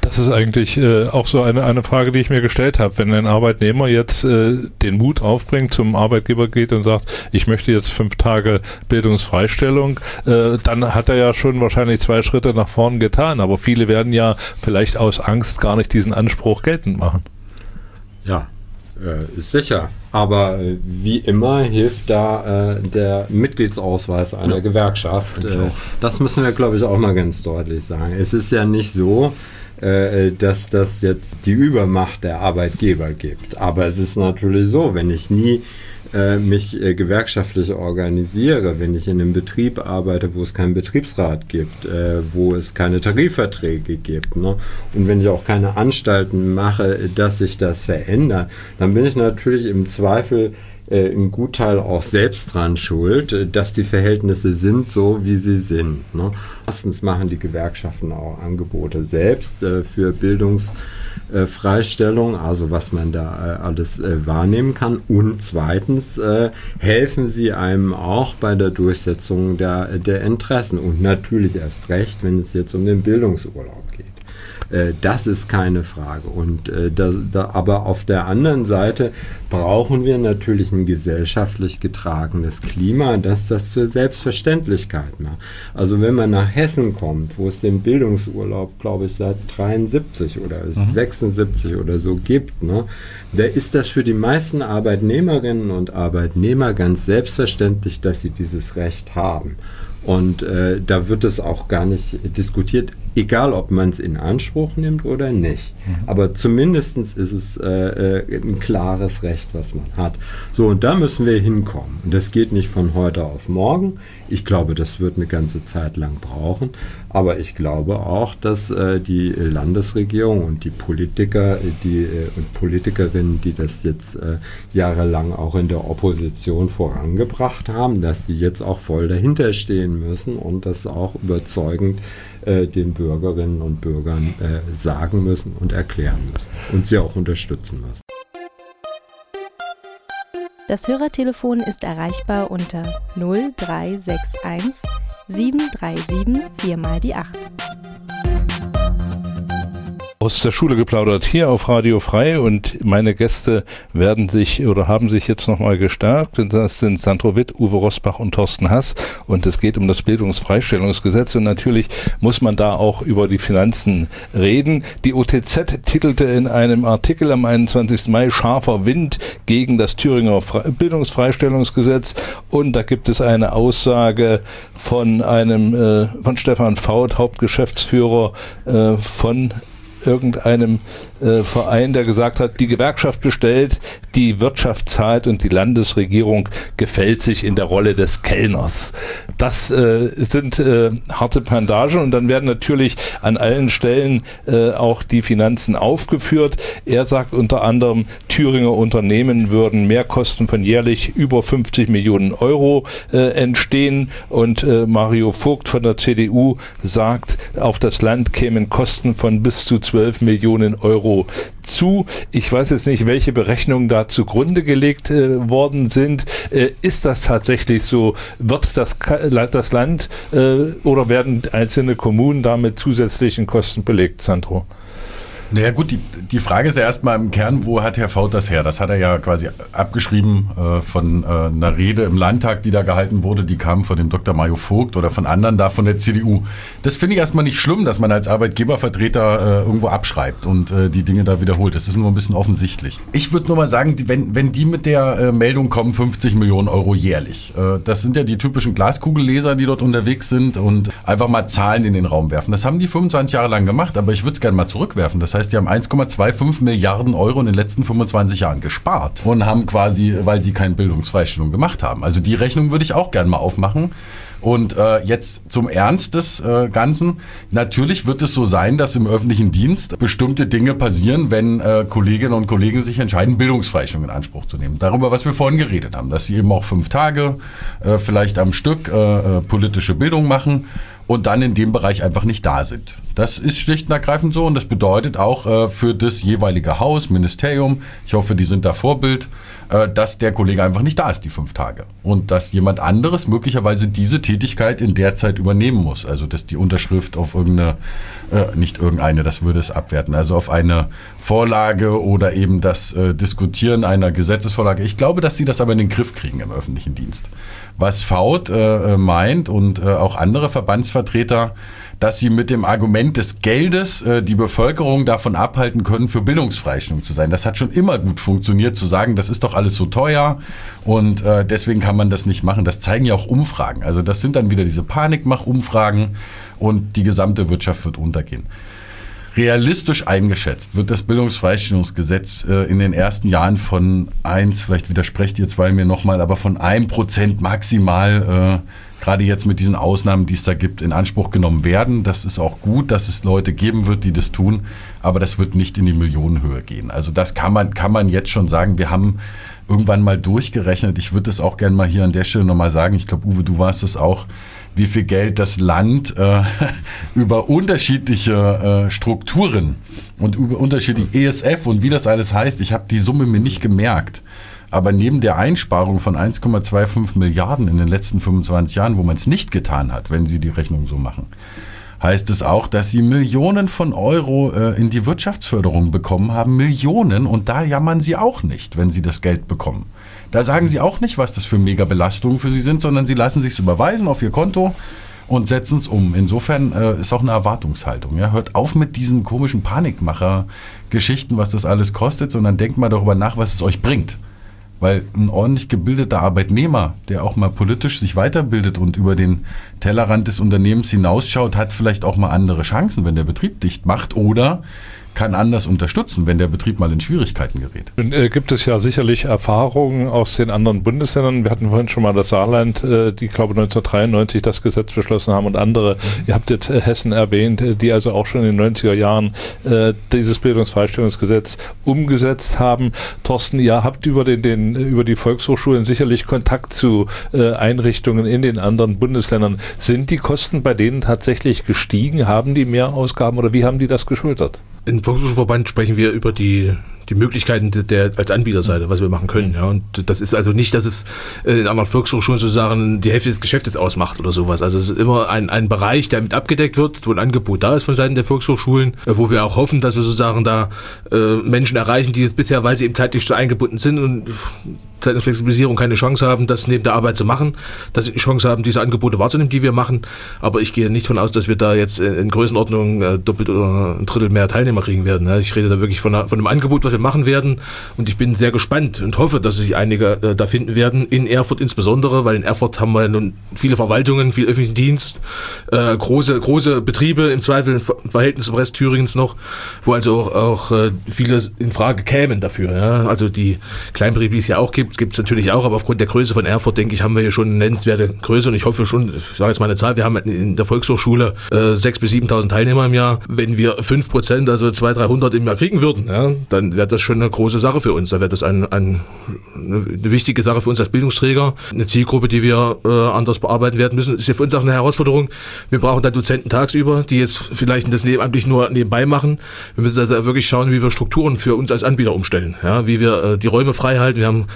Das ist eigentlich äh, auch so eine, eine Frage, die ich mir gestellt habe. Wenn ein Arbeitnehmer jetzt den Mut aufbringt, zum Arbeitgeber geht und sagt, ich möchte jetzt fünf Tage Bildungsfreistellung, dann hat er ja schon wahrscheinlich zwei Schritte nach vorn getan. Aber viele werden ja vielleicht aus Angst gar nicht diesen Anspruch geltend machen. Ja, äh, ist sicher. Aber äh, wie immer hilft da äh, der Mitgliedsausweis einer ja, Gewerkschaft. Äh, das müssen wir, glaube ich, auch mal ganz deutlich sagen. Es ist ja nicht so, dass das jetzt die Übermacht der Arbeitgeber gibt. Aber es ist natürlich so, wenn ich nie mich äh, gewerkschaftlich organisiere, wenn ich in einem Betrieb arbeite, wo es keinen Betriebsrat gibt, äh, wo es keine Tarifverträge gibt, ne? und wenn ich auch keine Anstalten mache, dass sich das verändert, dann bin ich natürlich im Zweifel äh, ein Gutteil auch selbst dran schuld, äh, dass die Verhältnisse sind so, wie sie sind. Ne? Erstens machen die Gewerkschaften auch Angebote selbst äh, für Bildungsfreistellung, also was man da äh, alles äh, wahrnehmen kann. Und zweitens helfen sie einem auch bei der Durchsetzung der, der Interessen und natürlich erst recht, wenn es jetzt um den Bildungsurlaub geht. Äh, das ist keine Frage. Und äh, da, da, aber auf der anderen Seite brauchen wir natürlich ein gesellschaftlich getragenes Klima, das das zur Selbstverständlichkeit macht. Also wenn man nach Hessen kommt, wo es den Bildungsurlaub, glaube ich, seit 73 oder mhm. 76 oder so gibt, ne, da ist das für die meisten Arbeitnehmerinnen und Arbeitnehmer ganz selbstverständlich, dass sie dieses Recht haben. Und äh, da wird es auch gar nicht diskutiert, egal ob man es in Anspruch nimmt oder nicht. Mhm. Aber zumindest ist es äh, äh, ein klares Recht, was man hat. So, und da müssen wir hinkommen. Und das geht nicht von heute auf morgen. Ich glaube, das wird eine ganze Zeit lang brauchen. Aber ich glaube auch, dass äh, die Landesregierung und die Politiker äh, die, äh, und Politikerinnen, die das jetzt äh, jahrelang auch in der Opposition vorangebracht haben, dass sie jetzt auch voll dahinter stehen müssen und das auch überzeugend äh, den Bürgerinnen und Bürgern äh, sagen müssen und erklären müssen und sie auch unterstützen müssen. Das Hörertelefon ist erreichbar unter 0361 737 4 mal die 8 aus der Schule geplaudert hier auf Radio Frei und meine Gäste werden sich oder haben sich jetzt nochmal gestärkt. Das sind Sandro Witt, Uwe Rosbach und Thorsten Hass. Und es geht um das Bildungsfreistellungsgesetz. Und natürlich muss man da auch über die Finanzen reden. Die OTZ titelte in einem Artikel am 21. Mai Scharfer Wind gegen das Thüringer Bildungsfreistellungsgesetz. Und da gibt es eine Aussage von einem, äh, von Stefan Faut, Hauptgeschäftsführer äh, von irgendeinem äh, Verein, der gesagt hat, die Gewerkschaft bestellt, die Wirtschaft zahlt und die Landesregierung gefällt sich in der Rolle des Kellners. Das äh, sind äh, harte Pandagen und dann werden natürlich an allen Stellen äh, auch die Finanzen aufgeführt. Er sagt unter anderem, Thüringer Unternehmen würden Mehrkosten von jährlich über 50 Millionen Euro äh, entstehen und Mario Vogt von der CDU sagt, auf das Land kämen Kosten von bis zu 12 Millionen Euro zu. Ich weiß jetzt nicht, welche Berechnungen da zugrunde gelegt äh, worden sind. Äh, ist das tatsächlich so? Wird das, das Land äh, oder werden einzelne Kommunen damit zusätzlichen Kosten belegt, Sandro? Naja gut, die, die Frage ist ja erstmal im Kern, wo hat Herr Faut das her? Das hat er ja quasi abgeschrieben äh, von äh, einer Rede im Landtag, die da gehalten wurde, die kam von dem Dr. Mario Vogt oder von anderen da von der CDU. Das finde ich erstmal nicht schlimm, dass man als Arbeitgebervertreter äh, irgendwo abschreibt und äh, die Dinge da wiederholt. Das ist nur ein bisschen offensichtlich. Ich würde nur mal sagen, die, wenn, wenn die mit der äh, Meldung kommen, 50 Millionen Euro jährlich, äh, das sind ja die typischen Glaskugelleser, die dort unterwegs sind und einfach mal Zahlen in den Raum werfen. Das haben die 25 Jahre lang gemacht, aber ich würde es gerne mal zurückwerfen. Das heißt, heißt, die haben 1,25 Milliarden Euro in den letzten 25 Jahren gespart und haben quasi, weil sie keine Bildungsfreistellung gemacht haben. Also die Rechnung würde ich auch gerne mal aufmachen. Und äh, jetzt zum Ernst des äh, Ganzen. Natürlich wird es so sein, dass im öffentlichen Dienst bestimmte Dinge passieren, wenn äh, Kolleginnen und Kollegen sich entscheiden, Bildungsfreistellung in Anspruch zu nehmen. Darüber, was wir vorhin geredet haben, dass sie eben auch fünf Tage äh, vielleicht am Stück äh, äh politische Bildung machen und dann in dem Bereich einfach nicht da sind. Das ist schlicht und ergreifend so und das bedeutet auch äh, für das jeweilige Haus, Ministerium, ich hoffe, die sind da Vorbild, äh, dass der Kollege einfach nicht da ist, die fünf Tage. Und dass jemand anderes möglicherweise diese Tätigkeit in der Zeit übernehmen muss. Also dass die Unterschrift auf irgendeine, äh, nicht irgendeine, das würde es abwerten, also auf eine Vorlage oder eben das äh, Diskutieren einer Gesetzesvorlage. Ich glaube, dass sie das aber in den Griff kriegen im öffentlichen Dienst was Faut äh, äh, meint und äh, auch andere Verbandsvertreter, dass sie mit dem Argument des Geldes äh, die Bevölkerung davon abhalten können, für Bildungsfreistellung zu sein. Das hat schon immer gut funktioniert, zu sagen, das ist doch alles so teuer und äh, deswegen kann man das nicht machen. Das zeigen ja auch Umfragen. Also das sind dann wieder diese Panikmach-Umfragen und die gesamte Wirtschaft wird untergehen. Realistisch eingeschätzt wird das Bildungsfreistellungsgesetz äh, in den ersten Jahren von eins, vielleicht widersprecht ihr zwei mir nochmal, aber von einem Prozent maximal, äh, gerade jetzt mit diesen Ausnahmen, die es da gibt, in Anspruch genommen werden. Das ist auch gut, dass es Leute geben wird, die das tun, aber das wird nicht in die Millionenhöhe gehen. Also das kann man, kann man jetzt schon sagen. Wir haben irgendwann mal durchgerechnet. Ich würde das auch gerne mal hier an der Stelle nochmal sagen. Ich glaube, Uwe, du warst es auch wie viel Geld das Land äh, über unterschiedliche äh, Strukturen und über unterschiedliche ESF und wie das alles heißt. Ich habe die Summe mir nicht gemerkt. Aber neben der Einsparung von 1,25 Milliarden in den letzten 25 Jahren, wo man es nicht getan hat, wenn Sie die Rechnung so machen, heißt es auch, dass Sie Millionen von Euro äh, in die Wirtschaftsförderung bekommen haben. Millionen. Und da jammern Sie auch nicht, wenn Sie das Geld bekommen. Da sagen sie auch nicht, was das für Megabelastungen für sie sind, sondern sie lassen sich überweisen auf ihr Konto und setzen es um. Insofern äh, ist auch eine Erwartungshaltung. Ja? Hört auf mit diesen komischen Panikmacher-Geschichten, was das alles kostet, sondern denkt mal darüber nach, was es euch bringt. Weil ein ordentlich gebildeter Arbeitnehmer, der auch mal politisch sich weiterbildet und über den Tellerrand des Unternehmens hinausschaut, hat vielleicht auch mal andere Chancen, wenn der Betrieb dicht macht oder kann anders unterstützen, wenn der Betrieb mal in Schwierigkeiten gerät. Nun äh, gibt es ja sicherlich Erfahrungen aus den anderen Bundesländern. Wir hatten vorhin schon mal das Saarland, äh, die glaube 1993 das Gesetz beschlossen haben und andere. Ihr habt jetzt äh, Hessen erwähnt, äh, die also auch schon in den 90er Jahren äh, dieses Bildungsfreistellungsgesetz umgesetzt haben. Thorsten, ihr habt über, den, den, über die Volkshochschulen sicherlich Kontakt zu äh, Einrichtungen in den anderen Bundesländern. Sind die Kosten bei denen tatsächlich gestiegen? Haben die mehr Ausgaben oder wie haben die das geschultert? Im Volkshochschulverband sprechen wir über die, die Möglichkeiten der, als Anbieterseite, was wir machen können. Ja. Und das ist also nicht, dass es in anderen Volkshochschulen sozusagen die Hälfte des Geschäftes ausmacht oder sowas. Also es ist immer ein, ein Bereich, der mit abgedeckt wird, wo ein Angebot da ist von Seiten der Volkshochschulen, wo wir auch hoffen, dass wir sozusagen da äh, Menschen erreichen, die jetzt bisher, weil sie eben zeitlich so eingebunden sind und Zeitungsflexibilisierung keine Chance haben, das neben der Arbeit zu machen, dass sie die Chance haben, diese Angebote wahrzunehmen, die wir machen. Aber ich gehe nicht von aus, dass wir da jetzt in Größenordnung äh, doppelt oder ein Drittel mehr Teilnehmer kriegen werden. Ich rede da wirklich von einem Angebot, was wir machen werden. Und ich bin sehr gespannt und hoffe, dass sich einige äh, da finden werden, in Erfurt insbesondere, weil in Erfurt haben wir nun viele Verwaltungen, viel öffentlichen Dienst, äh, große, große Betriebe, im Zweifel im Verhältnis zum Rest Thüringens noch, wo also auch, auch viele in Frage kämen dafür. Ja? Also die Kleinbetriebe, die es ja auch gibt, gibt es natürlich auch, aber aufgrund der Größe von Erfurt, denke ich, haben wir hier schon eine nennenswerte Größe und ich hoffe schon, ich sage jetzt mal eine Zahl, wir haben in der Volkshochschule äh, 6.000 bis 7.000 Teilnehmer im Jahr. Wenn wir 5 Prozent, also 200, 300 im Jahr kriegen würden, ja, dann wäre das schon eine große Sache für uns. Da wäre das ein, ein, eine wichtige Sache für uns als Bildungsträger, eine Zielgruppe, die wir äh, anders bearbeiten werden müssen. Das ist ja für uns auch eine Herausforderung. Wir brauchen da Dozenten tagsüber, die jetzt vielleicht das nebenamtlich nur nebenbei machen. Wir müssen da wirklich schauen, wie wir Strukturen für uns als Anbieter umstellen, ja, wie wir äh, die Räume frei halten. Wir haben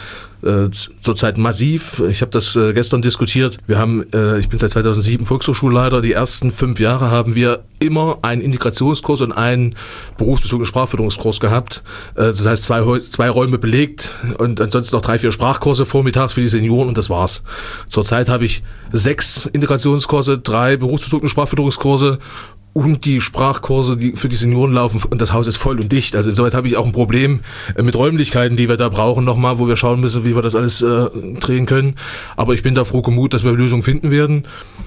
äh, zurzeit massiv. Ich habe das äh, gestern diskutiert. Wir haben, äh, ich bin seit 2007 Volkshochschulleiter. Die ersten fünf Jahre haben wir immer einen Integrationskurs und einen berufsbezogenen Sprachförderungskurs gehabt. Äh, das heißt, zwei, zwei Räume belegt und ansonsten noch drei, vier Sprachkurse vormittags für die Senioren und das war's. Zurzeit habe ich sechs Integrationskurse, drei berufsbezogene Sprachförderungskurse und die Sprachkurse, die für die Senioren laufen und das Haus ist voll und dicht. Also insoweit habe ich auch ein Problem äh, mit Räumlichkeiten, die wir da brauchen nochmal, wo wir schauen müssen, wie wir das alles äh, drehen können. Aber ich bin da froh gemut, dass wir Lösungen finden werden.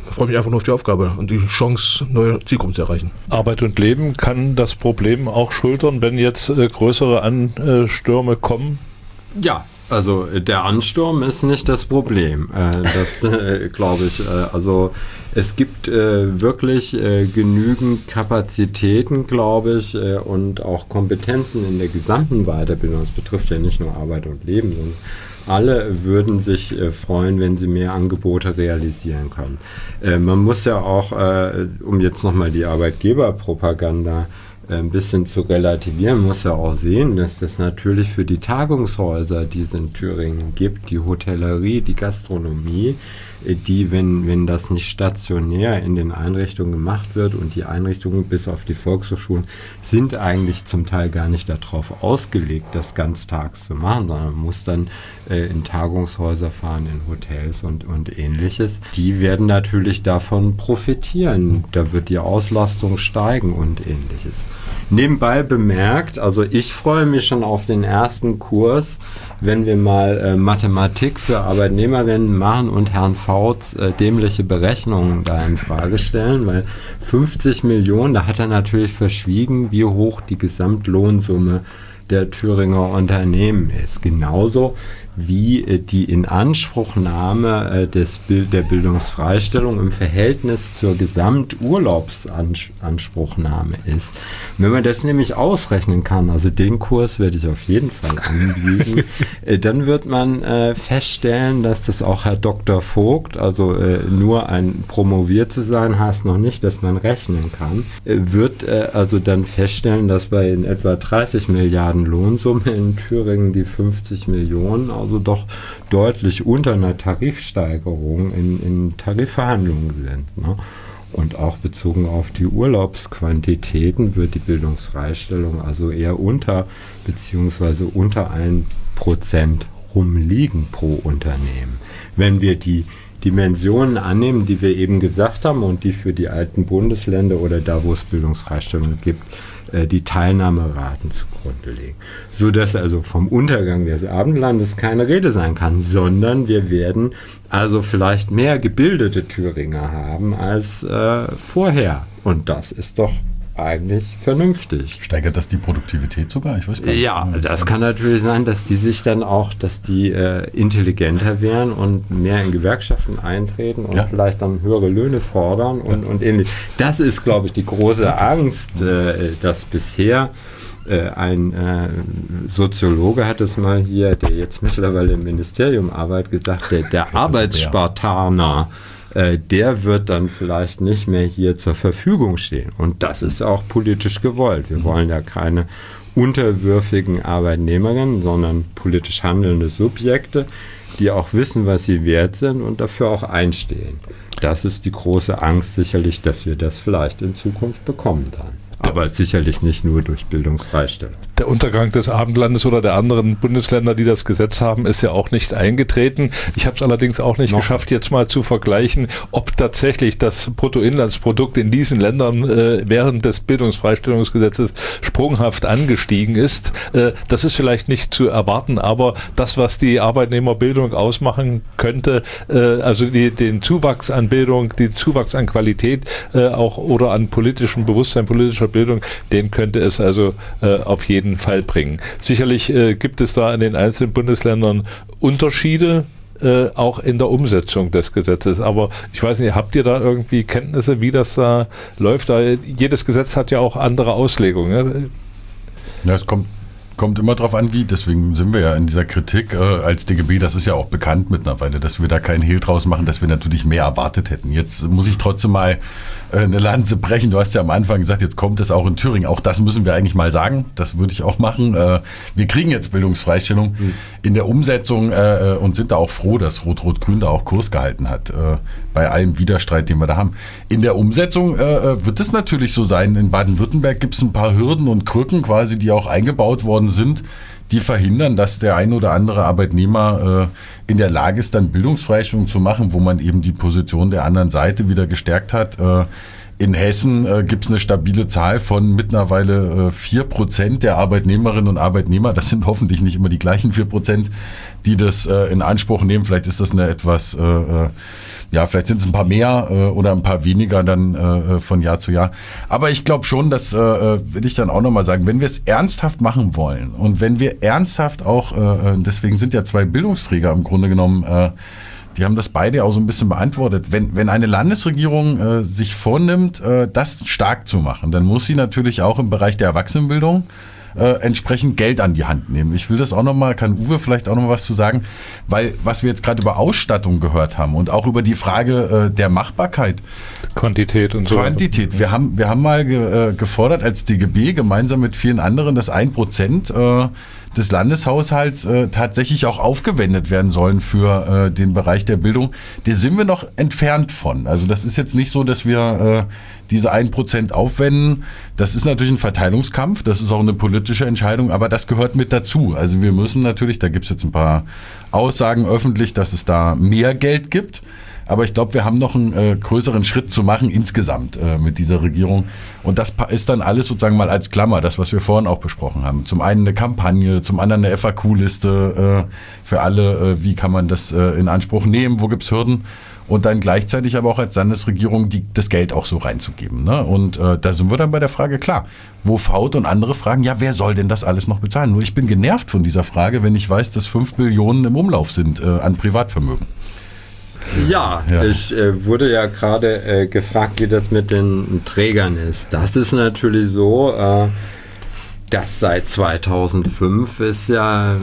Ich freue mich einfach nur auf die Aufgabe und die Chance, neue Zielgruppen zu erreichen. Arbeit und Leben kann das Problem auch schultern, wenn jetzt äh, größere Anstürme kommen? Ja, also der Ansturm ist nicht das Problem. Äh, das äh, glaube ich. Äh, also es gibt äh, wirklich äh, genügend Kapazitäten, glaube ich, äh, und auch Kompetenzen in der gesamten Weiterbildung. Das betrifft ja nicht nur Arbeit und Leben, sondern alle würden sich äh, freuen, wenn sie mehr Angebote realisieren können. Äh, man muss ja auch, äh, um jetzt nochmal die Arbeitgeberpropaganda ein bisschen zu relativieren, muss ja auch sehen, dass das natürlich für die Tagungshäuser, die es in Thüringen gibt, die Hotellerie, die Gastronomie, die, wenn, wenn das nicht stationär in den Einrichtungen gemacht wird und die Einrichtungen bis auf die Volkshochschulen sind eigentlich zum Teil gar nicht darauf ausgelegt, das ganztags zu machen, sondern man muss dann äh, in Tagungshäuser fahren, in Hotels und, und ähnliches. Die werden natürlich davon profitieren. Da wird die Auslastung steigen und ähnliches. Nebenbei bemerkt, also ich freue mich schon auf den ersten Kurs, wenn wir mal äh, Mathematik für Arbeitnehmerinnen machen und Herrn Fauts äh, dämliche Berechnungen da in Frage stellen, weil 50 Millionen, da hat er natürlich verschwiegen, wie hoch die Gesamtlohnsumme der Thüringer Unternehmen ist. Genauso wie äh, die Inanspruchnahme äh, des, der Bildungsfreistellung im Verhältnis zur Gesamturlaubsanspruchnahme ist. Wenn man das nämlich ausrechnen kann, also den Kurs werde ich auf jeden Fall anbieten, äh, dann wird man feststellen, dass das auch Herr Dr. Vogt, also nur ein promoviert zu sein, heißt noch nicht, dass man rechnen kann, wird also dann feststellen, dass bei in etwa 30 Milliarden Lohnsumme in Thüringen die 50 Millionen also doch deutlich unter einer Tarifsteigerung in, in Tarifverhandlungen sind. Ne? Und auch bezogen auf die Urlaubsquantitäten wird die Bildungsfreistellung also eher unter beziehungsweise unter ein Prozent rumliegen pro Unternehmen. Wenn wir die Dimensionen annehmen, die wir eben gesagt haben und die für die alten Bundesländer oder da, wo es Bildungsfreistellung gibt, äh, die Teilnahmeraten zugrunde legen. Sodass also vom Untergang des Abendlandes keine Rede sein kann, sondern wir werden also vielleicht mehr gebildete Thüringer haben als äh, vorher. Und das ist doch eigentlich vernünftig. Steigert das die Produktivität sogar? Ich weiß gar nicht. Ja, das kann natürlich sein, dass die sich dann auch, dass die äh, intelligenter werden und mehr in Gewerkschaften eintreten und ja. vielleicht dann höhere Löhne fordern und, ja. und ähnlich. Das ist, glaube ich, die große Angst, äh, dass bisher äh, ein äh, Soziologe hat es mal hier, der jetzt mittlerweile im Ministerium arbeitet, gesagt, der, der Arbeitsspartaner äh, der wird dann vielleicht nicht mehr hier zur Verfügung stehen. Und das ist auch politisch gewollt. Wir wollen ja keine unterwürfigen Arbeitnehmerinnen, sondern politisch handelnde Subjekte, die auch wissen, was sie wert sind und dafür auch einstehen. Das ist die große Angst sicherlich, dass wir das vielleicht in Zukunft bekommen dann. Aber sicherlich nicht nur durch Bildungsfreistellung. Der Untergang des Abendlandes oder der anderen Bundesländer, die das Gesetz haben, ist ja auch nicht eingetreten. Ich habe es allerdings auch nicht Noch. geschafft, jetzt mal zu vergleichen, ob tatsächlich das Bruttoinlandsprodukt in diesen Ländern äh, während des Bildungsfreistellungsgesetzes sprunghaft angestiegen ist. Äh, das ist vielleicht nicht zu erwarten, aber das, was die Arbeitnehmerbildung ausmachen könnte, äh, also die, den Zuwachs an Bildung, den Zuwachs an Qualität äh, auch oder an politischem Bewusstsein, politischer Bildung, den könnte es also äh, auf jeden jeden Fall bringen. Sicherlich äh, gibt es da in den einzelnen Bundesländern Unterschiede, äh, auch in der Umsetzung des Gesetzes. Aber ich weiß nicht, habt ihr da irgendwie Kenntnisse, wie das da läuft? Da, jedes Gesetz hat ja auch andere Auslegungen. Ne? Ja, es kommt Kommt immer drauf an, wie. Deswegen sind wir ja in dieser Kritik äh, als DGB. Das ist ja auch bekannt mittlerweile, dass wir da keinen Hehl draus machen, dass wir natürlich mehr erwartet hätten. Jetzt muss ich trotzdem mal eine Lanze brechen. Du hast ja am Anfang gesagt, jetzt kommt es auch in Thüringen. Auch das müssen wir eigentlich mal sagen. Das würde ich auch machen. Äh, wir kriegen jetzt Bildungsfreistellung mhm. in der Umsetzung äh, äh, und sind da auch froh, dass Rot-Rot-Grün da auch Kurs gehalten hat. Äh, bei allem Widerstreit, den wir da haben. In der Umsetzung äh, wird es natürlich so sein. In Baden-Württemberg gibt es ein paar Hürden und Krücken quasi, die auch eingebaut worden sind die verhindern, dass der ein oder andere Arbeitnehmer äh, in der Lage ist, dann Bildungsfreistellung zu machen, wo man eben die Position der anderen Seite wieder gestärkt hat. Äh, in Hessen äh, gibt es eine stabile Zahl von mittlerweile vier äh, Prozent der Arbeitnehmerinnen und Arbeitnehmer. Das sind hoffentlich nicht immer die gleichen vier Prozent, die das äh, in Anspruch nehmen. Vielleicht ist das eine etwas äh, äh ja, vielleicht sind es ein paar mehr äh, oder ein paar weniger dann äh, von Jahr zu Jahr. Aber ich glaube schon, das äh, äh, will ich dann auch nochmal sagen, wenn wir es ernsthaft machen wollen und wenn wir ernsthaft auch, äh, äh, deswegen sind ja zwei Bildungsträger im Grunde genommen, äh, die haben das beide auch so ein bisschen beantwortet. Wenn, wenn eine Landesregierung äh, sich vornimmt, äh, das stark zu machen, dann muss sie natürlich auch im Bereich der Erwachsenenbildung äh, entsprechend Geld an die Hand nehmen. Ich will das auch nochmal, kann Uwe vielleicht auch nochmal was zu sagen, weil was wir jetzt gerade über Ausstattung gehört haben und auch über die Frage äh, der Machbarkeit. Quantität und so. Quantität. Wir haben, wir haben mal ge, äh, gefordert als DGB gemeinsam mit vielen anderen, dass ein Prozent äh, des Landeshaushalts äh, tatsächlich auch aufgewendet werden sollen für äh, den Bereich der Bildung. Da sind wir noch entfernt von. Also das ist jetzt nicht so, dass wir äh, diese ein Prozent aufwenden. Das ist natürlich ein Verteilungskampf, das ist auch eine politische Entscheidung, aber das gehört mit dazu. Also wir müssen natürlich, da gibt es jetzt ein paar Aussagen öffentlich, dass es da mehr Geld gibt. Aber ich glaube, wir haben noch einen äh, größeren Schritt zu machen insgesamt äh, mit dieser Regierung. Und das ist dann alles sozusagen mal als Klammer, das, was wir vorhin auch besprochen haben. Zum einen eine Kampagne, zum anderen eine FAQ-Liste äh, für alle. Äh, wie kann man das äh, in Anspruch nehmen? Wo gibt es Hürden? Und dann gleichzeitig aber auch als Landesregierung die, das Geld auch so reinzugeben. Ne? Und äh, da sind wir dann bei der Frage, klar, wo Faut und andere fragen, ja, wer soll denn das alles noch bezahlen? Nur ich bin genervt von dieser Frage, wenn ich weiß, dass 5 Billionen im Umlauf sind an Privatvermögen. Ja, ja. ich äh, wurde ja gerade äh, gefragt, wie das mit den Trägern ist. Das ist natürlich so, äh, dass seit 2005 ist ja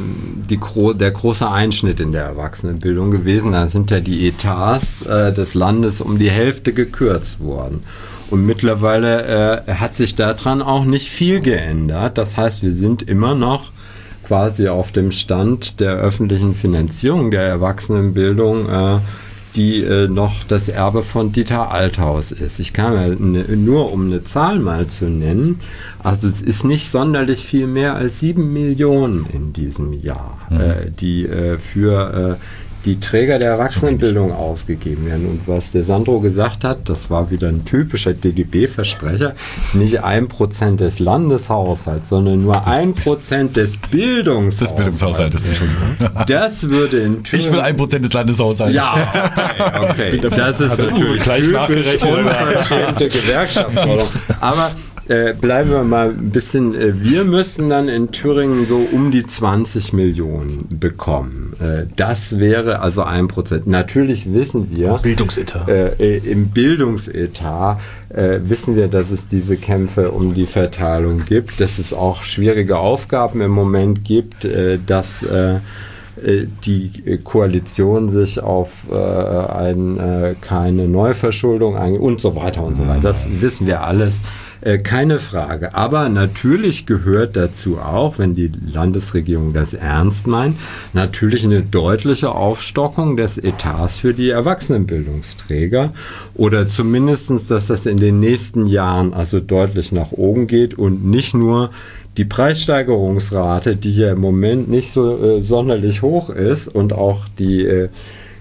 die, der große Einschnitt in der Erwachsenenbildung gewesen. Da sind ja die Etats äh, des Landes um die Hälfte gekürzt worden. Und mittlerweile äh, hat sich daran auch nicht viel geändert. Das heißt, wir sind immer noch quasi auf dem Stand der öffentlichen Finanzierung der Erwachsenenbildung äh, die äh, noch das Erbe von Dieter Althaus ist. Ich kann ja ne, nur, um eine Zahl mal zu nennen, also es ist nicht sonderlich viel mehr als sieben Millionen in diesem Jahr, mhm. äh, die äh, für äh, die Träger der Erwachsenenbildung ausgegeben werden. Und was der Sandro gesagt hat, das war wieder ein typischer DGB-Versprecher, nicht ein Prozent des Landeshaushalts, sondern nur ein Prozent des Bildungshaushalts. Des Bildungshaushaltes, Entschuldigung. Das würde in Thüringen... Ich will ein Prozent des Landeshaushalts. Ja, okay, okay. Das ist natürlich typisch unverschämte Gewerkschaftsforderung. Aber äh, bleiben wir mal ein bisschen. Äh, wir müssten dann in Thüringen so um die 20 Millionen bekommen. Äh, das wäre also ein Prozent. Natürlich wissen wir. Bildungsetat. Im Bildungsetat wissen wir, dass es diese Kämpfe um die Verteilung gibt, dass es auch schwierige Aufgaben im Moment gibt, dass die Koalition sich auf äh, ein, äh, keine Neuverschuldung ein und so weiter und so weiter. Das wissen wir alles. Äh, keine Frage. Aber natürlich gehört dazu auch, wenn die Landesregierung das ernst meint, natürlich eine deutliche Aufstockung des Etats für die Erwachsenenbildungsträger oder zumindest, dass das in den nächsten Jahren also deutlich nach oben geht und nicht nur die Preissteigerungsrate, die ja im Moment nicht so äh, sonderlich hoch ist und auch die äh,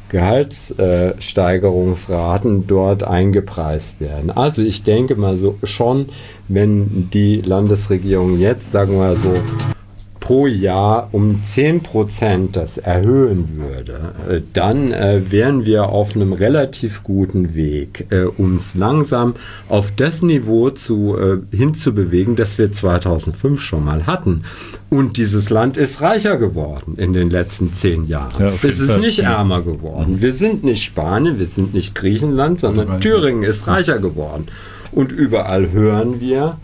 Gehaltssteigerungsraten dort eingepreist werden. Also ich denke mal so schon, wenn die Landesregierung jetzt, sagen wir so, pro Jahr um 10% das erhöhen würde, äh, dann äh, wären wir auf einem relativ guten Weg, äh, uns langsam auf das Niveau zu, äh, hinzubewegen, das wir 2005 schon mal hatten. Und dieses Land ist reicher geworden in den letzten zehn Jahren. Ja, es ist Fall. nicht ärmer geworden. Mhm. Wir sind nicht Spanien, wir sind nicht Griechenland, sondern Thüringen ist reicher geworden. Und überall hören wir,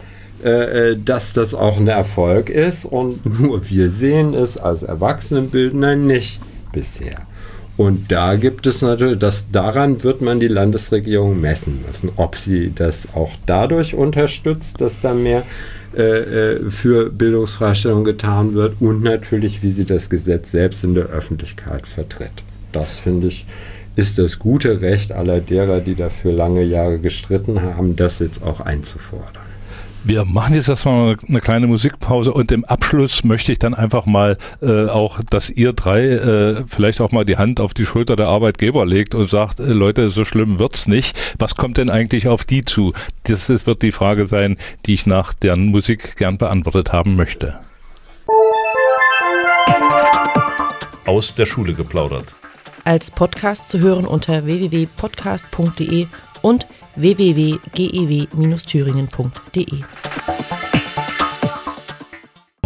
äh, äh, dass das auch ein Erfolg ist und nur wir sehen es als Erwachsenenbildner nicht bisher. Und da gibt es natürlich, dass daran wird man die Landesregierung messen müssen, ob sie das auch dadurch unterstützt, dass da mehr äh, äh für Bildungsfreistellung getan wird und natürlich, wie sie das Gesetz selbst in der Öffentlichkeit vertritt. Das finde ich ist das gute Recht aller derer, die dafür lange Jahre gestritten haben, das jetzt auch einzufordern. Wir machen jetzt erstmal eine kleine Musikpause und im Abschluss möchte ich dann einfach mal äh, auch, dass ihr drei äh, vielleicht auch mal die Hand auf die Schulter der Arbeitgeber legt und sagt, äh, Leute, so schlimm wird's nicht. Was kommt denn eigentlich auf die zu? Das, das wird die Frage sein, die ich nach deren Musik gern beantwortet haben möchte. Aus der Schule geplaudert. Als Podcast zu hören unter www.podcast.de und www.gew-thüringen.de.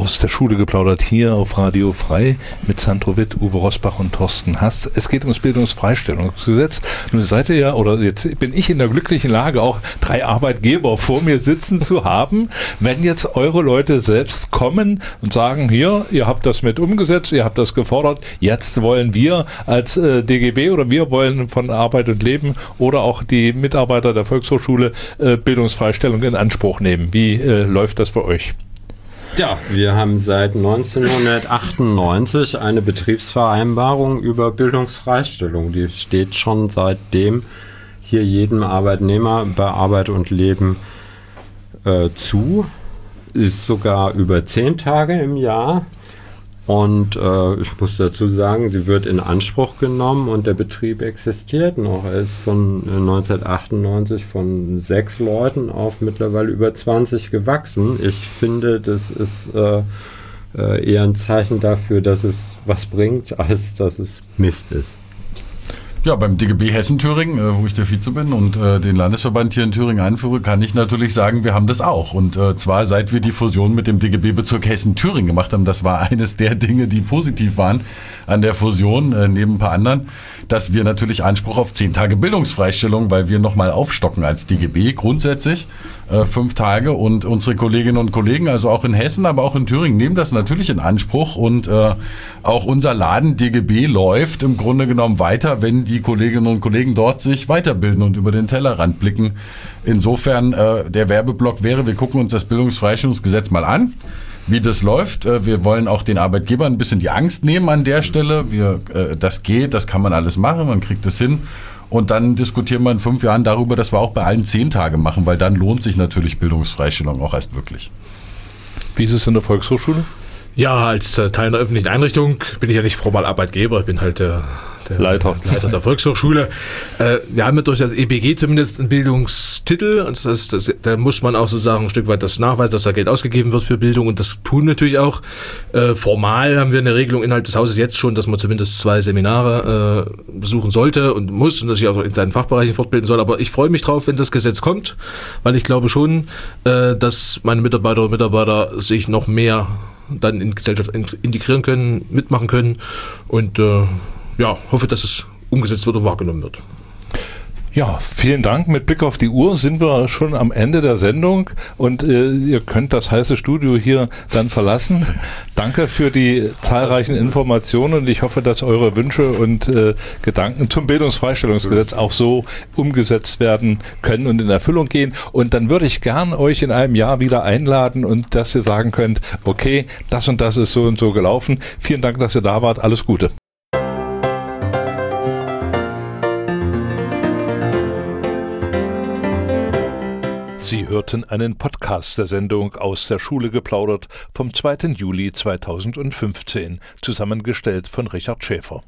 Aus der Schule geplaudert hier auf Radio Frei mit Sandro Witt, Uwe Rosbach und Thorsten Hass. Es geht ums Bildungsfreistellungsgesetz. Nun seid ihr ja, oder jetzt bin ich in der glücklichen Lage, auch drei Arbeitgeber vor mir sitzen zu haben. Wenn jetzt eure Leute selbst kommen und sagen, hier, ihr habt das mit umgesetzt, ihr habt das gefordert, jetzt wollen wir als äh, DGB oder wir wollen von Arbeit und Leben oder auch die Mitarbeiter der Volkshochschule äh, Bildungsfreistellung in Anspruch nehmen. Wie äh, läuft das bei euch? Ja, wir haben seit 1998 eine Betriebsvereinbarung über Bildungsfreistellung. Die steht schon seitdem hier jedem Arbeitnehmer bei Arbeit und Leben äh, zu. Ist sogar über zehn Tage im Jahr. Und äh, ich muss dazu sagen, sie wird in Anspruch genommen und der Betrieb existiert noch. Er ist von 1998 von sechs Leuten auf mittlerweile über 20 gewachsen. Ich finde, das ist äh, äh, eher ein Zeichen dafür, dass es was bringt, als dass es Mist ist. Ja, beim DGB Hessen-Thüringen, äh, wo ich der Vize bin und äh, den Landesverband hier in Thüringen einführe, kann ich natürlich sagen, wir haben das auch. Und äh, zwar seit wir die Fusion mit dem DGB-Bezirk Hessen-Thüringen gemacht haben, das war eines der Dinge, die positiv waren an der Fusion, äh, neben ein paar anderen, dass wir natürlich Anspruch auf zehn Tage Bildungsfreistellung, weil wir nochmal aufstocken als DGB grundsätzlich äh, fünf Tage und unsere Kolleginnen und Kollegen, also auch in Hessen, aber auch in Thüringen, nehmen das natürlich in Anspruch und äh, auch unser Laden DGB läuft im Grunde genommen weiter, wenn die Kolleginnen und Kollegen dort sich weiterbilden und über den Tellerrand blicken. Insofern äh, der Werbeblock wäre, wir gucken uns das Bildungsfreistellungsgesetz mal an wie das läuft. Äh, wir wollen auch den Arbeitgebern ein bisschen die Angst nehmen an der Stelle. Wir, äh, das geht, das kann man alles machen, man kriegt es hin. Und dann diskutieren wir in fünf Jahren darüber, dass wir auch bei allen zehn Tage machen, weil dann lohnt sich natürlich Bildungsfreistellung auch erst wirklich. Wie ist es in der Volkshochschule? Ja, als äh, Teil einer öffentlichen Einrichtung bin ich ja nicht formal Arbeitgeber, ich bin halt äh, der Leiter. Leiter der Volkshochschule. Äh, wir haben ja durch das EBG zumindest einen Bildungstitel und das, das, da muss man auch sozusagen ein Stück weit das nachweisen, dass da Geld ausgegeben wird für Bildung und das tun wir natürlich auch. Äh, formal haben wir eine Regelung innerhalb des Hauses jetzt schon, dass man zumindest zwei Seminare äh, besuchen sollte und muss und dass sich auch in seinen Fachbereichen fortbilden soll. Aber ich freue mich drauf, wenn das Gesetz kommt, weil ich glaube schon, äh, dass meine Mitarbeiterinnen und Mitarbeiter sich noch mehr dann in die Gesellschaft integrieren können, mitmachen können und äh, ja, hoffe, dass es umgesetzt wird und wahrgenommen wird. Ja, vielen Dank. Mit Blick auf die Uhr sind wir schon am Ende der Sendung und äh, ihr könnt das heiße Studio hier dann verlassen. Danke für die zahlreichen Informationen und ich hoffe, dass eure Wünsche und äh, Gedanken zum Bildungsfreistellungsgesetz auch so umgesetzt werden können und in Erfüllung gehen. Und dann würde ich gern euch in einem Jahr wieder einladen und dass ihr sagen könnt, okay, das und das ist so und so gelaufen. Vielen Dank, dass ihr da wart. Alles Gute. Sie hörten einen Podcast der Sendung aus der Schule geplaudert vom 2. Juli 2015, zusammengestellt von Richard Schäfer.